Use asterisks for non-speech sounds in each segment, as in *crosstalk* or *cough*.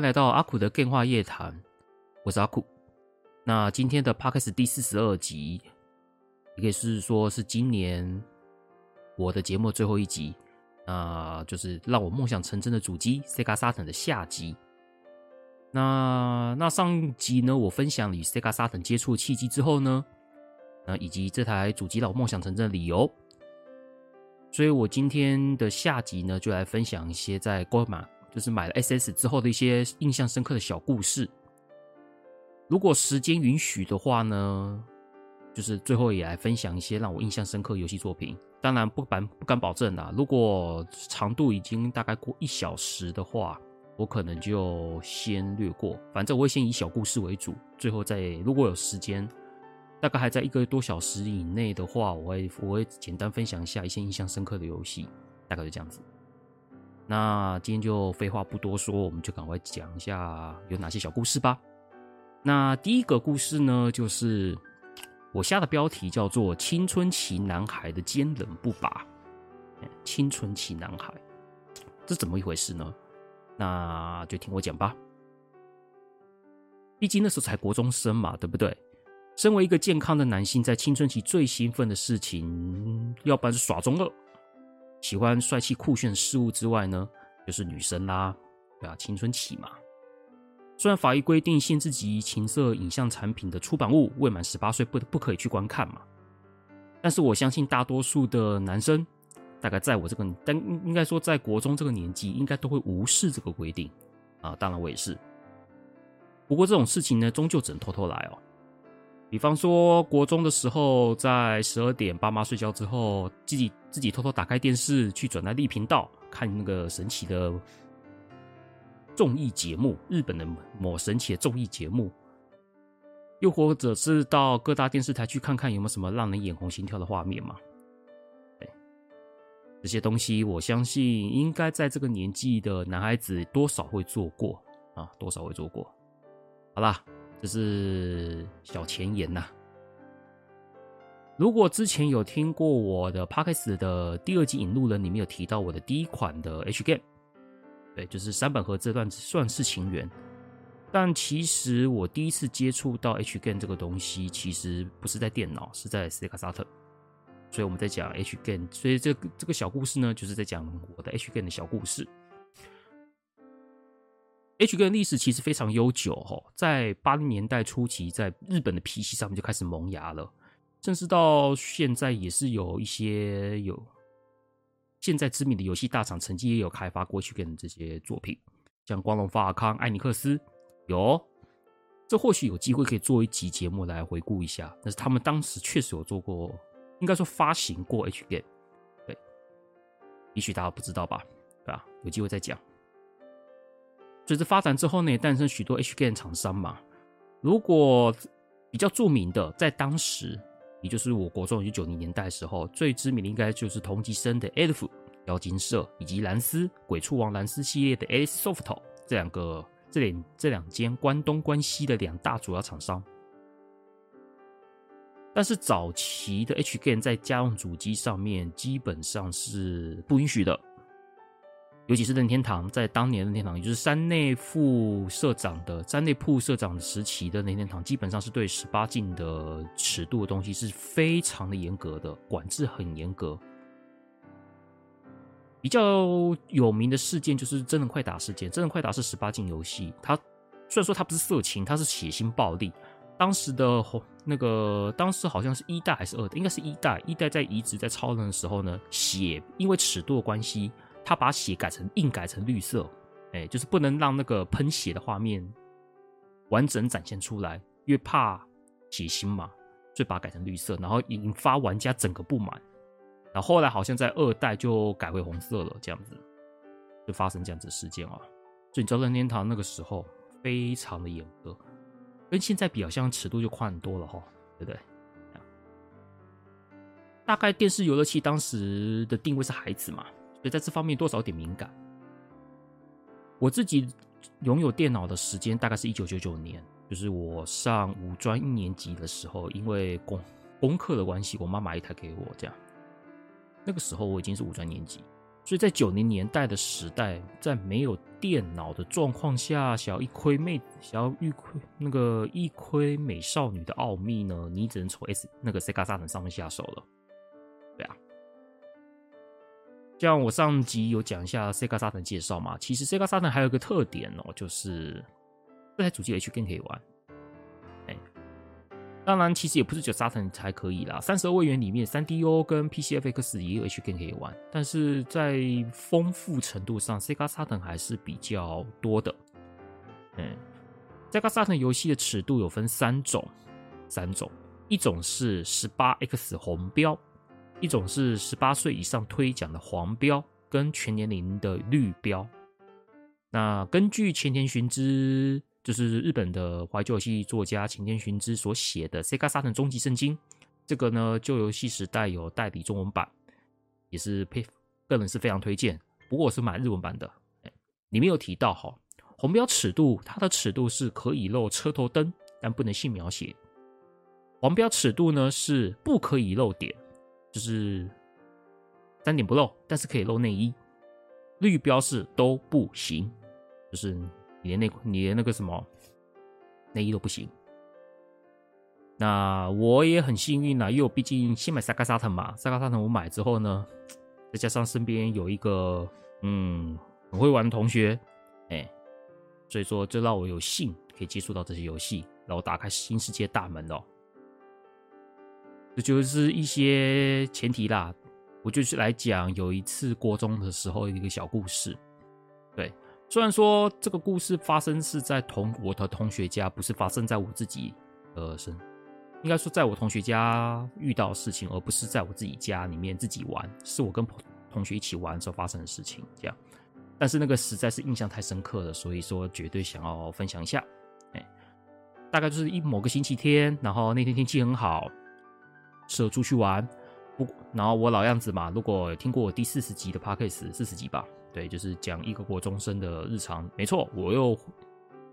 来到阿苦的 Game 话夜谈，我是阿苦。那今天的 Podcast 第四十二集，也可以是说是今年我的节目最后一集，那就是让我梦想成真的主机 Sega Saturn 的下集。那那上集呢，我分享与 Sega Saturn 接触契机之后呢，那以及这台主机让我梦想成真的理由。所以我今天的下集呢，就来分享一些在购买。就是买了 SS 之后的一些印象深刻的小故事。如果时间允许的话呢，就是最后也来分享一些让我印象深刻游戏作品。当然不敢不敢保证啦，如果长度已经大概过一小时的话，我可能就先略过。反正我会先以小故事为主，最后再如果有时间，大概还在一个多小时以内的话，我会我会简单分享一下一些印象深刻的游戏，大概就这样子。那今天就废话不多说，我们就赶快讲一下有哪些小故事吧。那第一个故事呢，就是我下的标题叫做《青春期男孩的坚韧不拔》。青春期男孩，这怎么一回事呢？那就听我讲吧。毕竟那时候才国中生嘛，对不对？身为一个健康的男性，在青春期最兴奋的事情，要不然是耍中二。喜欢帅气酷炫的事物之外呢，就是女生啦，对啊，青春期嘛。虽然法律规定限制级情色影像产品的出版物未满十八岁不不可以去观看嘛，但是我相信大多数的男生，大概在我这个，但应该说在国中这个年纪，应该都会无视这个规定啊。当然我也是，不过这种事情呢，终究只能偷偷来哦。比方说，国中的时候，在十二点爸妈睡觉之后，自己自己偷偷打开电视去转台历频道看那个神奇的综艺节目，日本的某神奇的综艺节目，又或者是到各大电视台去看看有没有什么让人眼红心跳的画面嘛？这些东西我相信应该在这个年纪的男孩子多少会做过啊，多少会做过。好啦。这是小前言呐、如果之前有听过我的 Podcast 的第二集引路人里面有提到我的第一款的 H game，对，就是三本和这段算是情缘。但其实我第一次接触到 H game 这个东西，其实不是在电脑，是在 Sega Saturn。所以我们在讲 H game，所以这这个小故事呢，就是在讲我的 H game 的小故事。H game 历史其实非常悠久哈，在八零年代初期，在日本的 PC 上面就开始萌芽了，甚至到现在也是有一些有现在知名的游戏大厂曾经也有开发过 hk 这些作品，像光荣、法尔康、艾尼克斯有，这或许有机会可以做一集节目来回顾一下，但是他们当时确实有做过，应该说发行过 H game，对，也许大家不知道吧，对吧？有机会再讲。随着发展之后呢，也诞生许多 H GAN 厂商嘛。如果比较著名的，在当时，也就是我国中，也就九零年代的时候，最知名的应该就是同级生的 Elf 妖精社，以及蓝丝鬼畜王蓝丝系列的 Alice Soft 这两个这两这两间关东关西的两大主要厂商。但是早期的 H GAN 在家用主机上面基本上是不允许的。尤其是任天堂，在当年任天堂，也就是山内副社长的山内铺社长时期的任天堂，基本上是对十八禁的尺度的东西是非常的严格的，管制很严格。比较有名的事件就是《真人快打》事件，《真人快打》是十八禁游戏，它虽然说它不是色情，它是血腥暴力。当时的那个，当时好像是一代还是二代，应该是一代，一代在移植在超人的时候呢，血因为尺度的关系。他把血改成硬改成绿色，哎，就是不能让那个喷血的画面完整展现出来，因为怕血腥嘛，所以把它改成绿色，然后引发玩家整个不满。然后后来好像在二代就改回红色了，这样子。就发生这样子事件哦。所以你知道任天堂那个时候非常的严格，跟现在比，好像尺度就宽很多了哈，对不对？大概电视游乐器当时的定位是孩子嘛，所以在这方面多少有点敏感。我自己拥有电脑的时间大概是一九九九年，就是我上五专一年级的时候，因为功功课的关系，我妈买一台给我，这样。那个时候我已经是五专年级，所以在九零年代的时代，在没有电脑的状况下，想要一窥妹，想要一窥那个一窥美少女的奥秘呢，你只能从 S 那个 Sega sate 上面下手了。像我上集有讲一下 Sega Saturn 介绍嘛，其实 Sega Saturn 还有个特点哦，就是这台主机 H G 可以玩。哎，当然其实也不是只有 Saturn 才可以啦，三十二位元里面，3DO 跟 PCFX 也有 H G 可以玩，但是在丰富程度上，Sega Saturn 还是比较多的。嗯，Sega Saturn 游戏的尺度有分三种，三种，一种是十八 X 红标。一种是十八岁以上推奖的黄标，跟全年龄的绿标。那根据前田寻之，就是日本的怀旧游戏作家前田寻之所写的《Sega Saturn 终极圣经》，这个呢旧游戏时代有代理中文版，也是配个人是非常推荐。不过我是买日文版的，里面有提到哈，红标尺度它的尺度是可以露车头灯，但不能性描写；黄标尺度呢是不可以露点。就是三点不露，但是可以露内衣。绿标示都不行，就是你连内你连那个什么内衣都不行。那我也很幸运啊，因为我毕竟先买 Sega Saturn 嘛，Sega Saturn 我买之后呢，再加上身边有一个嗯很会玩的同学，哎、所以说这让我有幸可以接触到这些游戏，然后打开新世界大门哦。这就是一些前提啦，我就是来讲有一次国中的时候一个小故事。对，虽然说这个故事发生是在同我的同学家，不是发生在我自己的身，应该说在我同学家遇到事情，而不是在我自己家里面自己玩，是我跟同学一起玩的时候发生的事情。这样，但是那个实在是印象太深刻了，所以说绝对想要分享一下。哎，大概就是一某个星期天，然后那天天气很好。适合出去玩，不，然后我老样子嘛。如果听过我第四十集的 Podcast，四十集吧，对，就是讲一个国中生的日常。没错，我又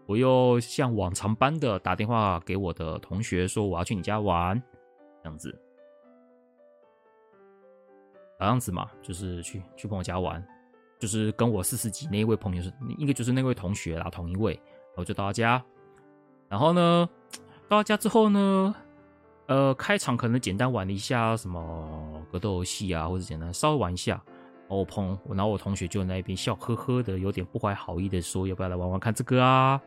我又像往常般的打电话给我的同学说我要去你家玩，这样子，老样子嘛，就是去去朋友家玩，就是跟我四十集那一位朋友是，应该就是那位同学啦，同一位，我就到他家，然后呢，到他家之后呢。呃，开场可能简单玩了一下什么格斗游戏啊，或者简单稍微玩一下。我朋，然后我同学就在那边笑呵呵的，有点不怀好意的说：“要不要来玩玩看这个啊？”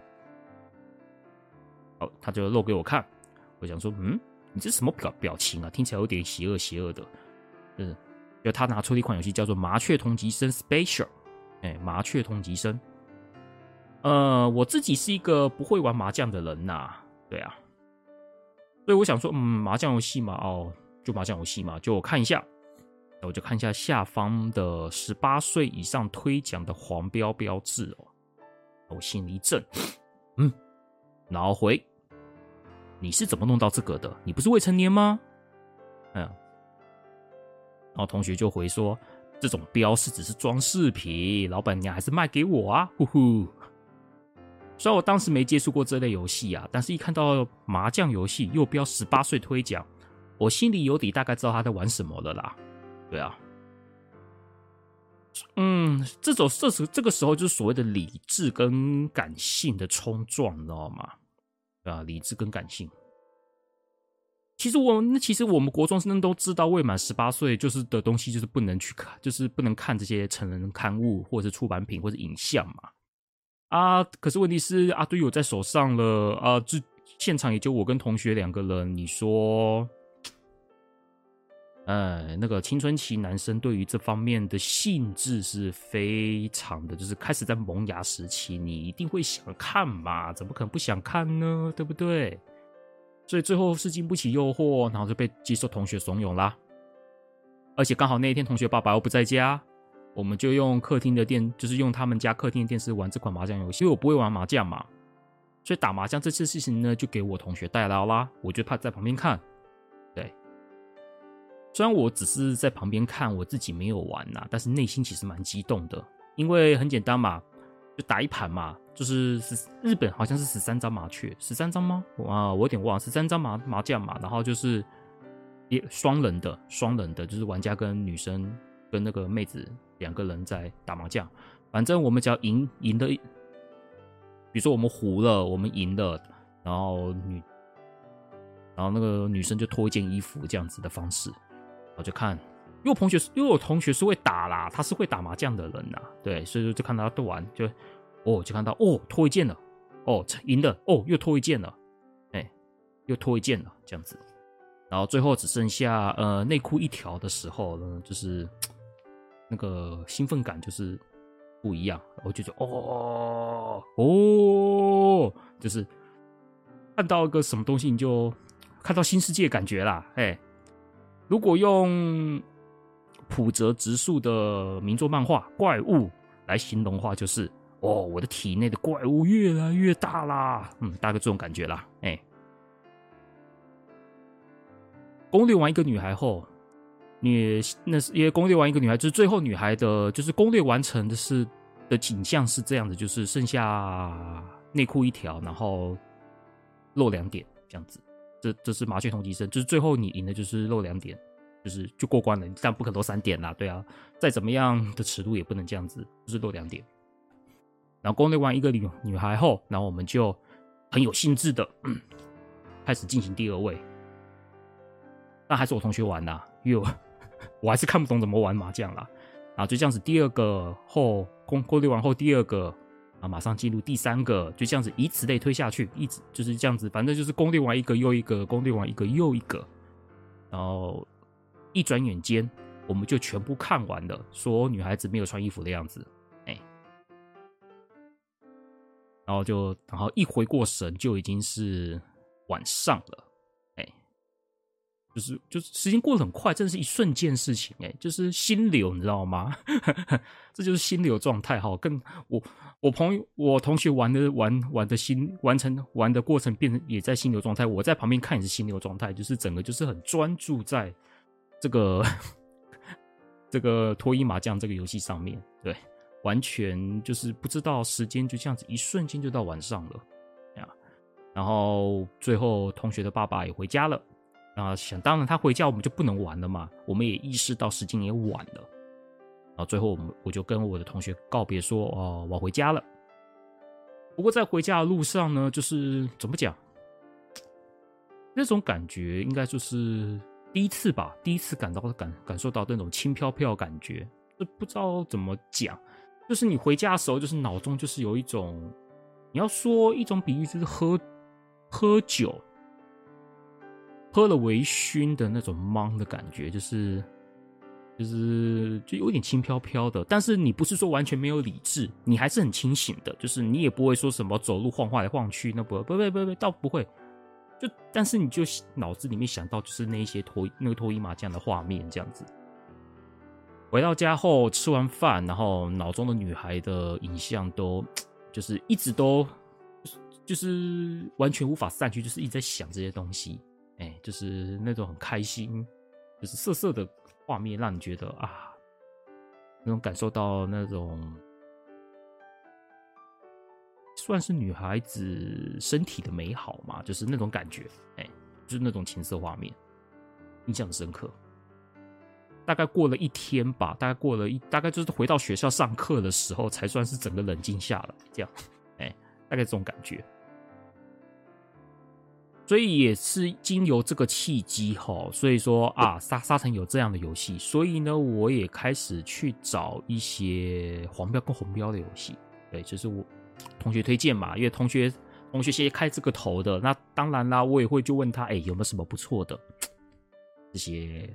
好，他就露给我看。我想说：“嗯，你这什么表表情啊？听起来有点邪恶邪恶的。”嗯，就他拿出了一款游戏叫做《麻雀同级生 Special》。哎，麻雀同级生。呃，我自己是一个不会玩麻将的人呐、对啊。所以我想说，嗯，麻将游戏嘛，哦，就麻将游戏嘛，就我看一下，我就看一下下方的十八岁以上推奖的黄标标志哦，我心里一震，嗯，然后回，你是怎么弄到这个的？你不是未成年吗？嗯，然后同学就回说，这种标是只是装饰品，老板娘还是卖给我啊，呼呼。虽然我当时没接触过这类游戏啊，但是一看到麻将游戏又标十八岁推奖，我心里有底，大概知道他在玩什么了啦。对啊，嗯，这种这时这个时候就是所谓的理智跟感性的冲撞，你知道吗？啊，理智跟感性。其实我那其实我们国中生都知道，未满十八岁就是的东西就是不能去看，就是不能看这些成人刊物或者是出版品或者影像嘛。啊！可是问题是，啊，队友在手上了啊！这现场也就我跟同学两个人。你说，呃，那个青春期男生对于这方面的兴致是非常的，就是开始在萌芽时期，你一定会想看嘛？怎么可能不想看呢？对不对？所以最后是经不起诱惑，然后就被接受同学怂恿啦。而且刚好那一天同学爸爸又不在家，我们就用客厅的电，就是用他们家客厅的电视玩这款麻将游戏。因为我不会玩麻将嘛，所以打麻将这次事情呢，就给我同学代劳啦。我就怕在旁边看。对，虽然我只是在旁边看，我自己没有玩呐，但是内心其实蛮激动的，因为很简单嘛，就打一盘嘛，就是十日本好像是十三张麻雀，十三张吗？啊，我有点忘，十三张麻麻将嘛，然后就是也双人的，双人的，就是玩家跟女生跟那个妹子。两个人在打麻将，反正我们只要赢赢的，比如说我们胡了，我们赢了，然后女，然后那个女生就脱一件衣服这样子的方式，我就看，因为我同学，因为我同学是会打啦，他是会打麻将的人呐，对，所以说就看到他玩，就哦，就看到哦脱一件了，哦赢了，哦又脱一件了，哎，又脱一件了这样子，然后最后只剩下呃内裤一条的时候呢，就是。那个兴奋感就是不一样，我就觉得哦哦，就是看到一个什么东西，你就看到新世界感觉啦。哎，如果用浦泽直树的名作漫画《怪物》来形容的话，就是哦，我的体内的怪物越来越大啦。嗯，大概这种感觉啦。哎，攻略完一个女孩后。你那是因为攻略完一个女孩，就是最后女孩的，就是攻略完成的是的景象是这样的，就是剩下内裤一条，然后露两点这样子。这这是麻雀同级生，就是最后你赢的就是露两点，就是就过关了，但不可能都三点啦，对啊，再怎么样的尺度也不能这样子，就是露两点。然后攻略完一个女女孩后，然后我们就很有兴致的 *clears throat* 开始进行第二位，那还是我同学玩的，因为我。我还是看不懂怎么玩麻将啦，啊，就这样子，第二个后攻攻略完后，第二个啊，马上进入第三个，就这样子，以此类推下去，一直就是这样子，反正就是攻略完一个又一个，攻略完一个又一个，然后一转眼间，我们就全部看完了，说女孩子没有穿衣服的样子，哎，然后就然后一回过神，就已经是晚上了。就是就是时间过得很快，真的是一瞬间事情哎，就是心流，你知道吗？*laughs* 这就是心流状态哈。跟我我朋友我同学玩的玩玩的心完成玩的过程，变成也在心流状态。我在旁边看也是心流状态，就是整个就是很专注在这个这个脱衣麻将这个游戏上面，对，完全就是不知道时间就这样子一瞬间就到晚上了呀。然后最后同学的爸爸也回家了。啊，想当然，他回家我们就不能玩了嘛。我们也意识到时间也晚了，然后最后我们我就跟我的同学告别说：“哦，我回家了。”不过在回家的路上呢，就是怎么讲，那种感觉应该就是第一次吧，第一次感到感感受到那种轻飘飘的感觉，就不知道怎么讲。就是你回家的时候，就是脑中就是有一种，你要说一种比喻，就是喝喝酒。喝了微醺的那种茫的感觉，就是，就是就有点轻飘飘的。但是你不是说完全没有理智，你还是很清醒的。就是你也不会说什么走路晃晃来晃去，那不不不不不，倒不会。就但是你就脑子里面想到就是那一些脱那个脱衣麻将的画面这样子。回到家后吃完饭，然后脑中的女孩的影像都就是一直都就是完全无法散去，就是一直在想这些东西。哎，就是那种很开心，就是色色的画面，让你觉得啊，那种感受到那种算是女孩子身体的美好嘛，就是那种感觉，哎，就是那种情色画面，印象深刻。大概过了一天吧，大概过了一，大概就是回到学校上课的时候，才算是整个冷静下来，这样，*laughs* 哎，大概这种感觉。所以也是经由这个契机哈，所以说啊，沙沙城有这样的游戏，所以呢，我也开始去找一些黄标跟红标的游戏。对，就是我同学推荐嘛，因为同学同学先开这个头的，那当然啦，我也会就问他，哎，有没有什么不错的 *tsk* 这些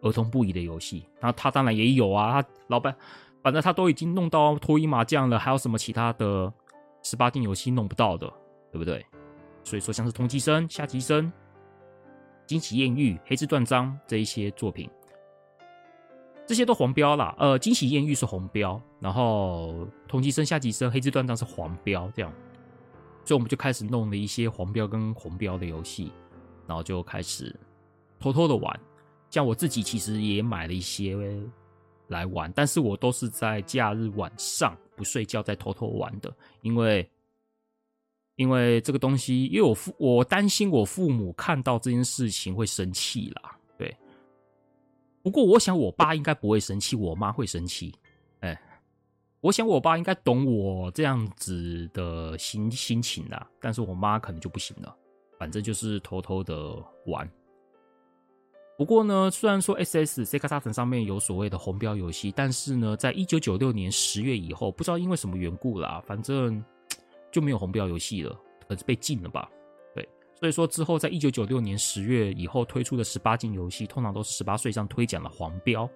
儿童不宜的游戏？然后他当然也有啊，他老板反正他都已经弄到脱衣麻将了，还有什么其他的十八禁游戏弄不到的，对不对？所以说，像是同级生、下级生、惊喜艳遇、黑之断章这一些作品，这些都黄标啦。呃，惊喜艳遇是红标，然后同级生、下级生、黑之断章是黄标，这样。所以我们就开始弄了一些黄标跟红标的游戏，然后就开始偷偷的玩。像我自己其实也买了一些来玩，但是我都是在假日晚上不睡觉在偷偷玩的，因为因为这个东西，因为我父我担心我父母看到这件事情会生气啦。对，不过我想我爸应该不会生气，我妈会生气。哎，我想我爸应该懂我这样子的心心情啦，但是我妈可能就不行了，反正就是偷偷的玩。不过呢，虽然说 SS Sega Saturn 上面有所谓的红标游戏，但是呢，在一九九六年十月以后，不知道因为什么缘故啦，反正就没有红标游戏了，可是被禁了吧？对，所以说之后在一九九六年十月以后推出的十八禁游戏，通常都是十八岁以上推奖的黄标。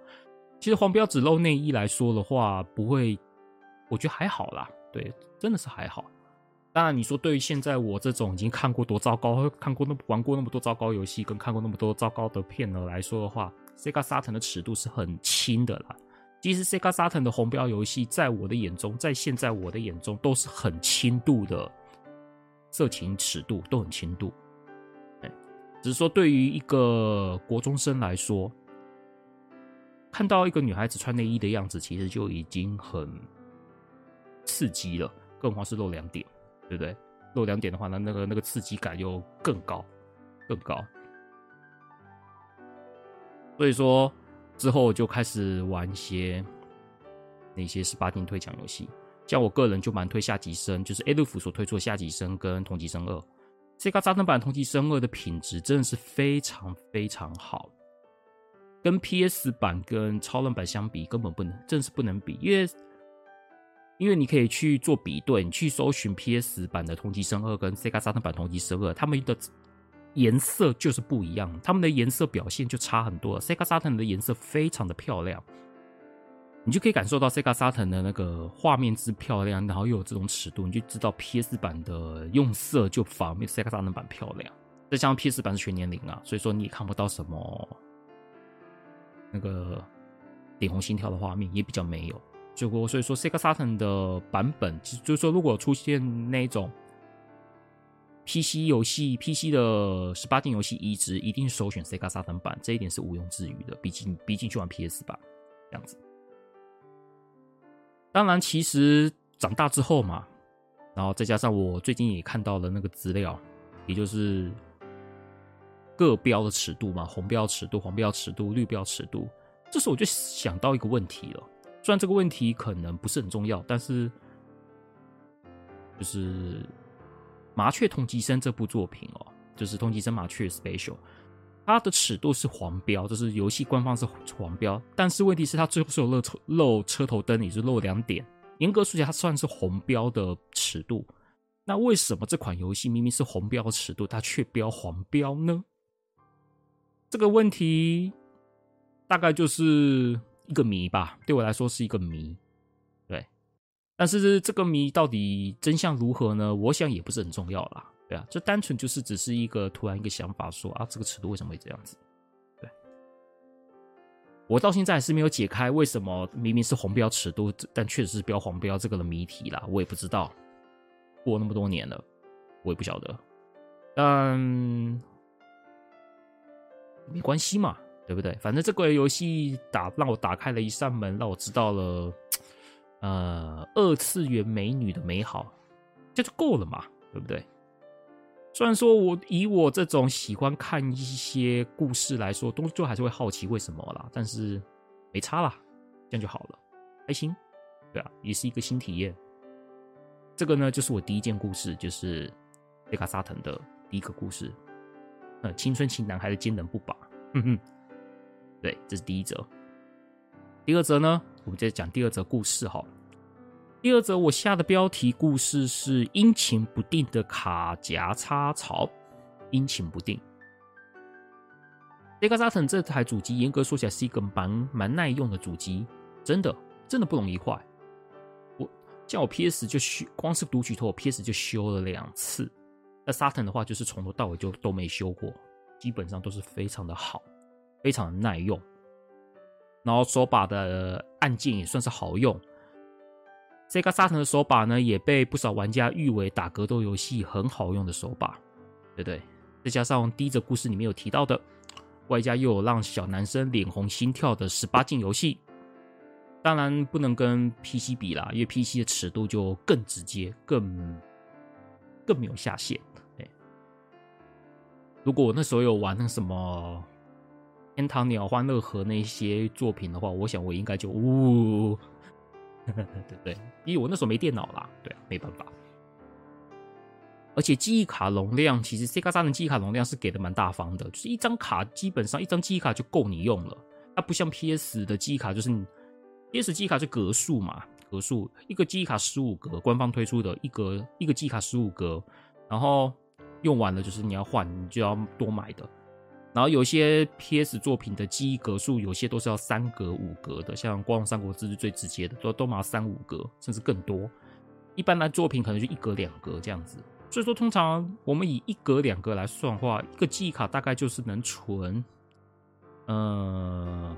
其实黄标只露内衣来说的话，不会，我觉得还好啦，对，真的是还好。当然，你说对于现在我这种已经看过多糟糕、*laughs* 看过那玩过那么多糟糕游戏，跟看过那么多糟糕的片了来说的话，Sega Saturn 的尺度是很轻的啦。其实 Sega Saturn 的红标游戏，在我的眼中，在现在我的眼中，都是很轻度的色情尺度，都很轻度。只是说对于一个国中生来说，看到一个女孩子穿内衣的样子，其实就已经很刺激了，更何况是露两点。对不对？露两点的话，那那个那个刺激感又更高，更高。所以说之后就开始玩一些那些十八禁推奖游戏，像我个人就蛮推下级生，就是 A 六福所推出的下级生跟同级生二。Sega Saturn 版同级生二的品质真的是非常非常好，跟 PS 版跟超人版相比根本不能，真的是不能比，因为。因为你可以去做比对，你去搜寻 PS 版的同级生二跟 Sega Saturn 版同级生二，他们的颜色就是不一样，他们的颜色表现就差很多。Sega Saturn 的颜色非常的漂亮，你就可以感受到 Sega Saturn 的那个画面之漂亮，然后又有这种尺度，你就知道 PS 版的用色就反而没有 Sega Saturn 版漂亮。再加上 PS 版是全年龄啊，所以说你也看不到什么那个脸红心跳的画面，也比较没有。结果，所以说，Sega Saturn 的版本，就是说，如果出现那种 PC 游戏、PC 的十八禁游戏移植，一定首选 Sega Saturn 版，这一点是毋庸置疑的。毕竟，毕竟去玩 PS 版这样子。当然，其实长大之后嘛，然后再加上我最近也看到了那个资料，也就是各标的尺度嘛，红标尺度、黄标尺度、绿标尺度，这时候我就想到一个问题了。虽然这个问题可能不是很重要，但是就是《麻雀通缉生》这部作品哦，就是《通缉生麻雀 Special》，它的尺度是黄标，就是游戏官方是黄标，但是问题是它最后是有露车露车头灯，也是露两点，严格说起来它算是红标的尺度。那为什么这款游戏明明是红标尺度，它却标黄标呢？这个问题大概就是。一个谜吧，对我来说是一个谜，但是这个谜到底真相如何呢？我想也不是很重要啦，对啊，这单纯就是只是一个突然一个想法说，说啊，这个尺度为什么会这样子？对。我到现在还是没有解开为什么明明是红标尺度，但确实是标黄标这个的谜题啦，我也不知道。过那么多年了，我也不晓得。但没关系嘛。对不对？反正这个游戏打让我打开了一扇门，让我知道了，呃，二次元美女的美好，这就够了嘛，对不对？虽然说我以我这种喜欢看一些故事来说，终究还是会好奇为什么啦，但是没差啦，这样就好了，开心，对啊，也是一个新体验。这个呢，就是我第一件故事，就是 Sega Saturn 的第一个故事，呃，青春期男孩的坚韧不拔，哼哼。对，这是第一则。第二则呢，我们再讲第二则故事哈。第二则我下的标题故事是阴晴不定的卡夹插槽。阴晴不定。Sega Saturn 这台主机严格说起来是一个蛮蛮耐用的主机，真的真的不容易坏。我像我 PS 就修，光是读取头我 PS 就修了两次。那 Saturn 的话就是从头到尾就都没修过，基本上都是非常的好。非常的耐用，然后手把的按键也算是好用。Sega SART 的手把呢，也被不少玩家誉为打格斗游戏很好用的手把，对不对？再加上第一则故事里面有提到的，外加又有让小男生脸红心跳的十八禁游戏，当然不能跟 PC 比啦，因为 PC 的尺度就更直接，更更没有下限。如果我那时候有玩那什么。天堂鸟欢乐河那些作品的话，我想我应该就呜，对 *laughs* 不对？因为我那时候没电脑啦，对啊，没办法。而且记忆卡容量，其实 Sega Saturn 记忆卡容量是给的蛮大方的，就是一张卡基本上一张记忆卡就够你用了。它不像 PS 的记忆卡，就是 PS 记忆卡是格数嘛，格数一个记忆卡十五格，官方推出的一格一个记忆卡十五格，然后用完了就是你要换，你就要多买的。然后有些 PS 作品的记忆格数，有些都是要三格、五格的，像《光荣三国志》是最直接的，都都拿三五格，甚至更多。一般的作品可能就一格、两格这样子。所以说，通常我们以一格、两格来算话，一个记忆卡大概就是能存，呃，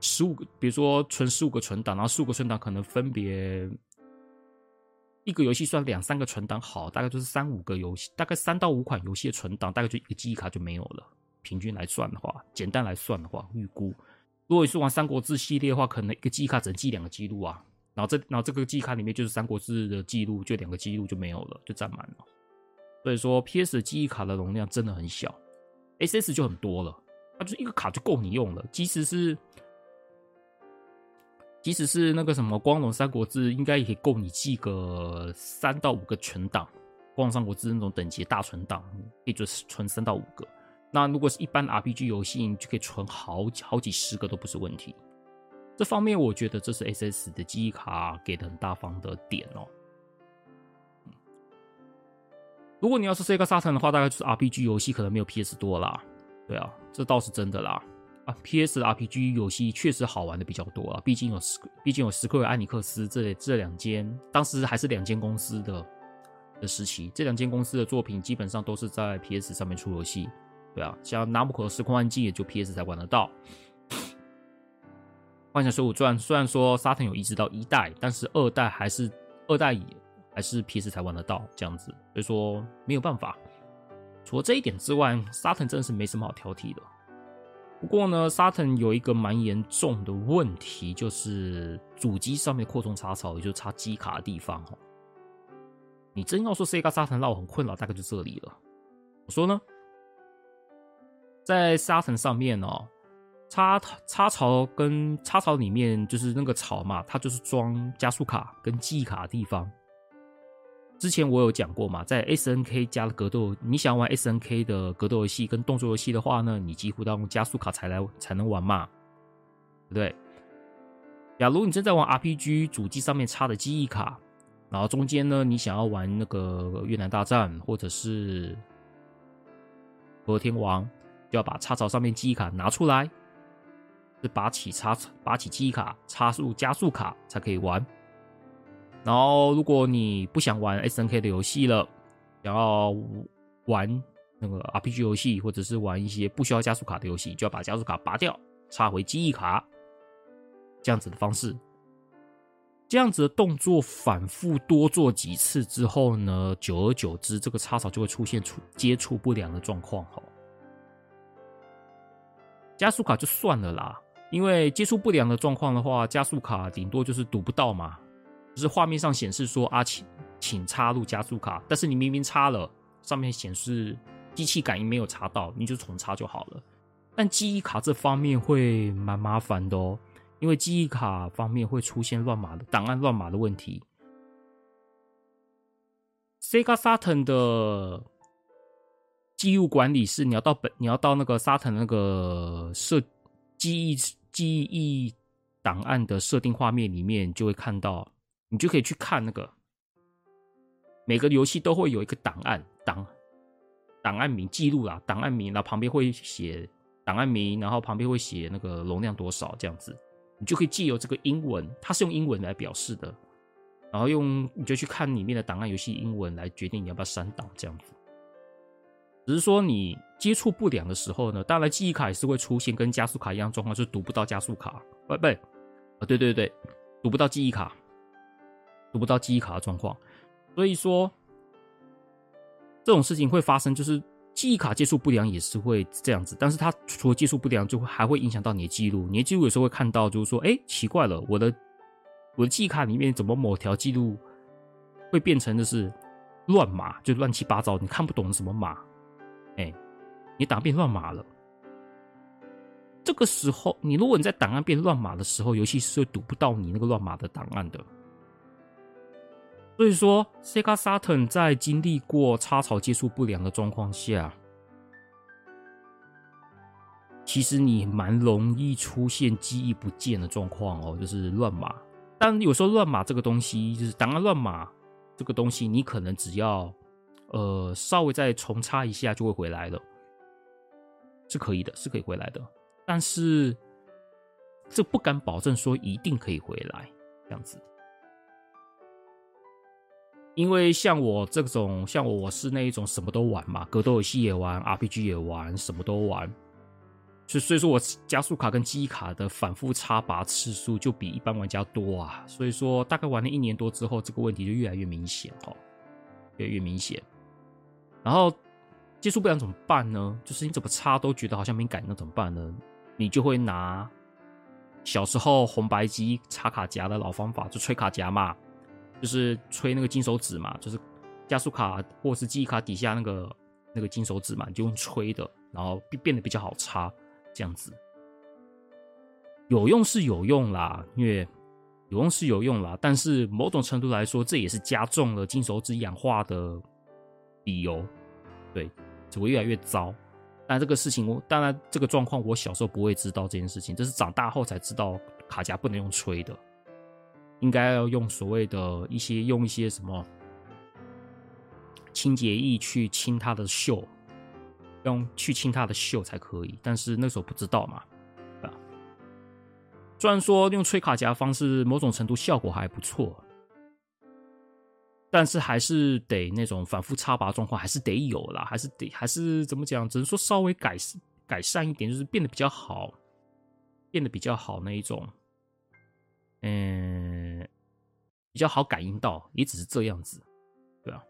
十五个，比如说存十五个存档，然后十五个存档可能分别。一个游戏算两三个存档好，大概就是三五个游戏，大概三到五款游戏的存档，大概就一个记忆卡就没有了。平均来算的话，简单来算的话，预估，如果你是玩《三国志》系列的话，可能一个记忆卡只能记两个记录啊。然后这然后这个记忆卡里面就是《三国志》的记录，就两个记录就没有了，就占满了。所以说，PS 的记忆卡的容量真的很小，SS 就很多了，它就是一个卡就够你用了，即使是。即使是那个什么《光荣三国志》，应该也够你记个三到五个存档。《光荣三国志》那种等级大存档，可以就是存三到五个。那如果是一般 RPG 游戏，你就可以存好好几十个都不是问题。这方面我觉得这是 SS 的记忆卡给的很大方的点哦。如果你要是 Sega Saturn 的话，大概就是 RPG 游戏可能没有 PS 多啦。对啊，这倒是真的啦。啊，PS 的 RPG 游戏确实好玩的比较多啊，毕竟有史，毕竟有斯克威尔艾尼克斯这这两间，当时还是两间公司的的时期，这两间公司的作品基本上都是在 PS 上面出游戏，对啊，像纳姆口的时空幻境也就 PS 才玩得到。幻想水浒传虽然说沙腾有移植到一代，但是二代还是二代也还是 PS 才玩得到这样子，所以说没有办法。除了这一点之外，沙腾真的是没什么好挑剔的。不过呢，Saturn 有一个蛮严重的问题，就是主机上面扩充插槽，也就是插机卡的地方哦。你真要说 Sega Saturn 让我很困扰，大概就这里了。我说呢，在 Saturn 上面哦，插插槽跟插槽里面就是那个槽嘛，它就是装加速卡跟记忆卡的地方。之前我有讲过嘛，在 SNK 加了格斗，你想玩 SNK 的格斗游戏跟动作游戏的话呢，你几乎都要用加速卡才来才能玩嘛，对不对？假如你正在玩 RPG，主机上面插的记忆卡，然后中间呢，你想要玩那个越南大战或者是和天王，就要把插槽上面记忆卡拿出来，是拔起插拔起记忆卡插入加速卡才可以玩。然后，如果你不想玩 SNK 的游戏了，想要玩那个 RPG 游戏，或者是玩一些不需要加速卡的游戏，就要把加速卡拔掉，插回记忆卡，这样子的方式。这样子的动作反复多做几次之后呢，久而久之，这个插槽就会出现触接触不良的状况。哈，加速卡就算了啦，因为接触不良的状况的话，加速卡顶多就是读不到嘛。就是画面上显示说啊，请请插入加速卡，但是你明明插了，上面显示机器感应没有插到，你就重插就好了。但记忆卡这方面会蛮麻烦的哦，因为记忆卡方面会出现乱码的档案乱码的问题。Sega Saturn 的记录管理是你要到本，你要到那个 Saturn 那个设记忆记忆档案的设定画面里面，就会看到。你就可以去看那个，每个游戏都会有一个档案档档案名记录啦，档案名，然后旁边会写档案名，然后旁边会写那个容量多少这样子，你就可以借由这个英文，它是用英文来表示的，然后用你就去看里面的档案游戏英文来决定你要不要删档这样子。只是说你接触不良的时候呢，当然记忆卡也是会出现跟加速卡一样状况，就读不到加速卡，不不，啊对对对，读不到记忆卡，读不到记忆卡的状况。所以说，这种事情会发生，就是记忆卡接触不良也是会这样子。但是它除了接触不良，就会还会影响到你的记录。你的记录有时候会看到，就是说，哎，奇怪了，我的我的记忆卡里面怎么某条记录会变成的是乱码，就乱七八糟，你看不懂什么码，哎。你档案变乱码了，这个时候，你如果你在档案变乱码的时候，游戏是会读不到你那个乱码的档案的。所以说，Sega Saturn 在经历过插槽接触不良的状况下，其实你蛮容易出现记忆不见的状况哦，就是乱码。但有时候乱码这个东西，就是档案乱码这个东西，你可能只要呃稍微再重插一下就会回来了。是可以的，是可以回来的，但是这不敢保证说一定可以回来这样子，因为像我这种，像我是那一种什么都玩嘛，格斗游戏也玩，RPG 也玩，什么都玩，所以所以说我加速卡跟记忆卡的反复插拔次数就比一般玩家多啊，所以说大概玩了一年多之后，这个问题就越来越明显哦，越来越明显，然后。接触不良怎么办呢？就是你怎么插都觉得好像没感，那怎么办呢？你就会拿小时候红白机插卡夹的老方法，就吹卡夹嘛，就是吹那个金手指嘛，就是加速卡或是记忆卡底下那个那个金手指嘛，你就用吹的，然后变变得比较好插，这样子有用是有用啦，因为有用是有用啦，但是某种程度来说，这也是加重了金手指氧化的理由，对。只会越来越糟，但这个事情我当然这个状况我小时候不会知道这件事情，这是长大后才知道卡夹不能用吹的，应该要用所谓的一些用一些什么清洁液去清它的锈，用去清它的锈才可以，但是那时候不知道嘛，啊，虽然说用吹卡夹方式某种程度效果还不错。但是还是得那种反复插拔状况还是得有啦，还是得还是怎么讲？只能说稍微改改善一点，就是变得比较好，变得比较好那一种，嗯，比较好感应到，也只是这样子，对啊。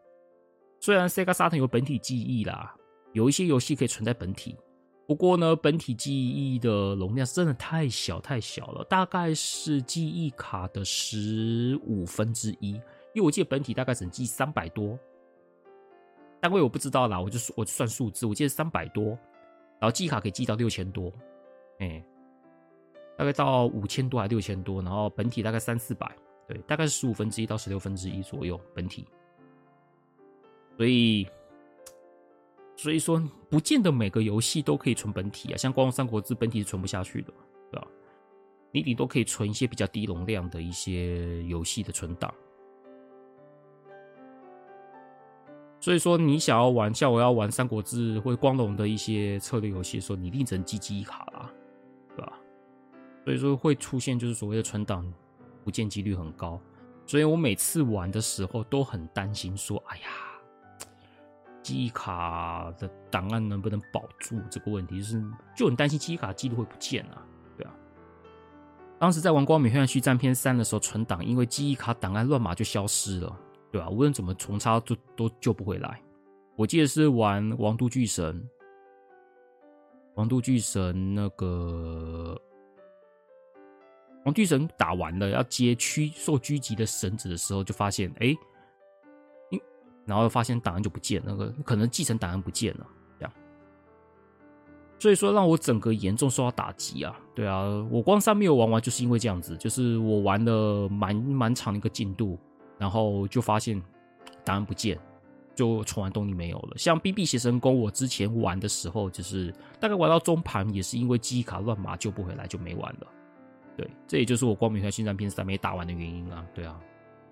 虽然 Sega Saturn 有本体记忆啦，有一些游戏可以存在本体，不过呢，本体记忆的容量真的太小太小了，大概是记忆卡的十五分之一。因为我记得本体大概只能记三百多，单位我不知道啦，我就我就算数字，我记得三百多，然后记忆卡可以记到六千多，哎，大概到五千多还六千多，然后本体大概三四百，对，大概是十五分之一到十六分之一左右本体，所以所以说不见得每个游戏都可以存本体啊，像《光荣三国志》本体是存不下去的，对吧？你顶多可以存一些比较低容量的一些游戏的存档。所以说，你想要玩像我要玩《三国志》或者光荣的一些策略游戏的时候，你一定只能记记忆卡啦，所以说会出现就是所谓的存档不见几率很高，所以我每次玩的时候都很担心，说：“哎呀，记忆卡的档案能不能保住？”这个问题是就很担心记忆卡记录会不见啊，对啊。当时在玩《光明黑暗续战篇三》的时候，存档因为记忆卡档案乱码就消失了。对啊，无论怎么重插都都救不回来。我记得是玩《王都巨神》，《王都巨神》那个《王巨神》打完了，要接驱受狙击的绳子的时候，就发现哎，然后发现档案就不见，那个可能继承档案不见了，这样。所以说让我整个严重受到打击啊！对啊，我光三没有玩完，就是因为这样子，就是我玩了蛮蛮长的一个进度。然后就发现档案不见，就重玩动力没有了。像《B B 邪神弓》，我之前玩的时候，就是大概玩到中盘，也是因为记忆卡乱码救不回来，就没玩了。对，这也就是我《光明会宣传片三》没打完的原因啊。对啊，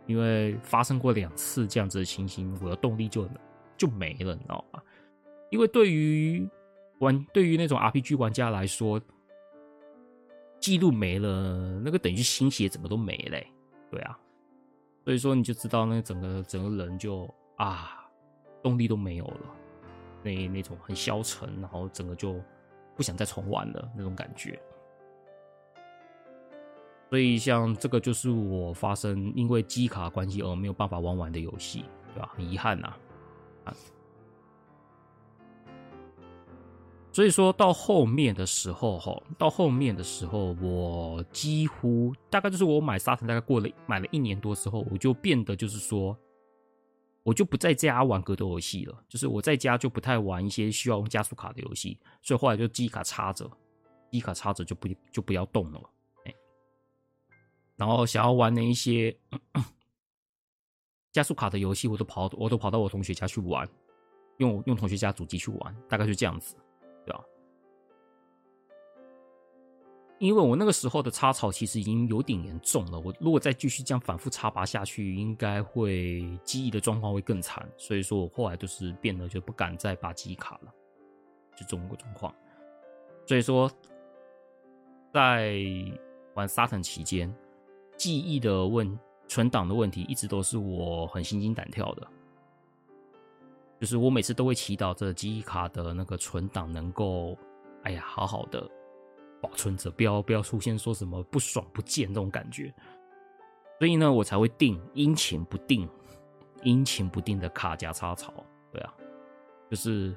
因为发生过两次这样子的情形，我的动力就就没了，你知道吗？因为对于玩对于那种 R P G 玩家来说，记录没了，那个等于心血怎么都没了。对啊。所以说你就知道，那整个整个人就啊，动力都没有了。那那种很消沉，然后整个就不想再重玩了那种感觉。所以像这个就是我发生因为机卡关系而没有办法玩完的游戏，对吧？很遗憾呐，啊。所以说到后面的时候，哈，到后面的时候，我几乎大概就是我买沙腾，大概过了买了一年多之后，我就变得就是说，我就不在家玩格斗游戏了，就是我在家就不太玩一些需要用加速卡的游戏，所以后来就机卡插着，机卡插着就不就不要动了，然后想要玩那一些 *coughs* 加速卡的游戏，我都跑我都跑到我同学家去玩，用用同学家主机去玩，大概就这样子。对吧，因为我那个时候的插槽其实已经有点严重了，我如果再继续这样反复插拔下去，应该会记忆的状况会更惨，所以说我后来就是变得就不敢再拔记忆卡了，就这么个状况。所以说，在玩沙腾期间，记忆的问存档的问题，一直都是我很心惊胆跳的。就是我每次都会祈祷着记忆卡的那个存档能够，哎呀，好好的保存着，不要不要出现说什么不爽不见这种感觉。所以呢，我才会定阴晴不定、阴晴不定的卡夹插槽。对啊，就是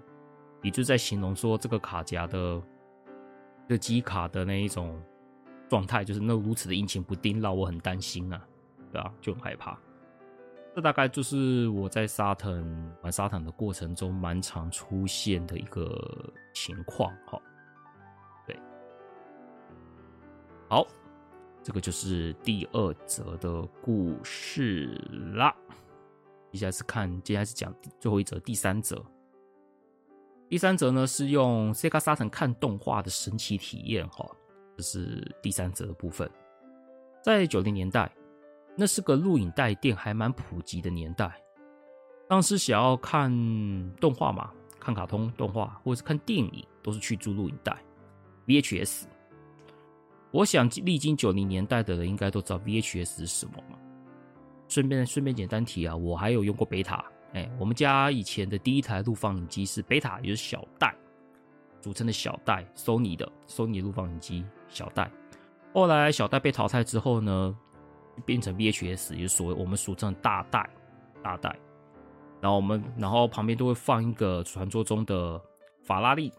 也就在形容说这个卡夹的这机卡的那一种状态，就是那如此的阴晴不定，让我很担心啊，对啊，就很害怕。这大概就是我在沙腾玩沙腾的过程中蛮常出现的一个情况，哈。对，好，这个就是第二则的故事啦。接下来是看，接下来是讲最后一则，第三则。第三则呢是用 Sega 沙腾看动画的神奇体验，哈，这是第三则的部分。在九零年代。那是个录影带店还蛮普及的年代，当时想要看动画嘛，看卡通动画或者是看电影，都是去租录影带 VHS。我想历经九零年代的人应该都知道 VHS 是什么嘛。顺便顺便简单提啊，我还有用过贝塔，哎，我们家以前的第一台录放影机是贝塔，也就是小袋组成的小袋，Sony 的 Sony 录放影机小袋。后来小袋被淘汰之后呢，变成 VHS，也就是所谓我们俗称大袋，大袋。然后我们，然后旁边都会放一个传说中的法拉利，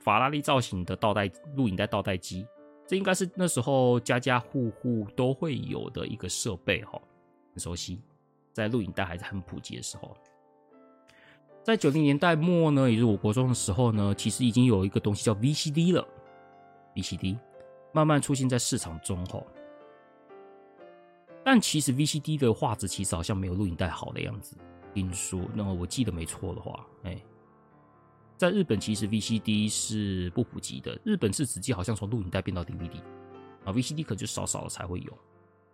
法拉利造型的倒带录影带倒带机。这应该是那时候家家户户都会有的一个设备，哈，很熟悉。在录影带还是很普及的时候，在九零年代末呢，也就是我国中的时候呢，其实已经有一个东西叫 VCD 了，VCD 慢慢出现在市场中，哈。但其实 VCD 的画质其实好像没有录影带好的样子。听说，那么我记得没错的话，哎，在日本其实 VCD 是不普及的。日本是直接好像从录影带变到 DVD，啊，VCD 可就少少的才会有，